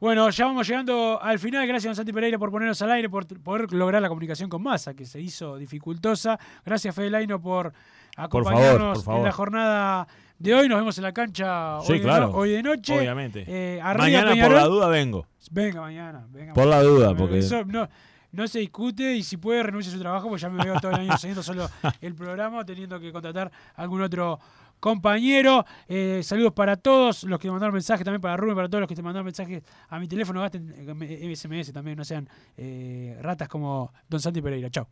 Bueno, ya vamos llegando al final. Gracias, don Santi Pereira, por ponernos al aire, por poder lograr la comunicación con Massa, que se hizo dificultosa. Gracias, Fede Laino, por acompañarnos por favor. en la jornada de hoy. Nos vemos en la cancha Sí, hoy, de, claro. no- hoy de noche. Obviamente. Eh, Mañana por la duda vengo. Venga mañana. Venga Por la duda, porque- Eso no, no se discute y si puede renuncia a su trabajo, pues ya me veo todo el año siguiendo solo el programa, teniendo que contratar algún otro compañero. Eh, saludos para todos los que mandaron mensajes, también para Rubén, para todos los que te mandaron mensajes a mi teléfono. Gasten eh, SMS también, no sean eh, ratas como Don Santi Pereira. Chao.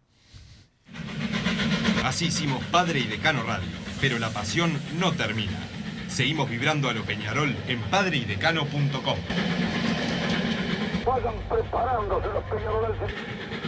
Así hicimos Padre y Decano Radio, pero la pasión no termina. Seguimos vibrando a lo Peñarol en padreidecano.com. Vayan preparándose los peñaroles.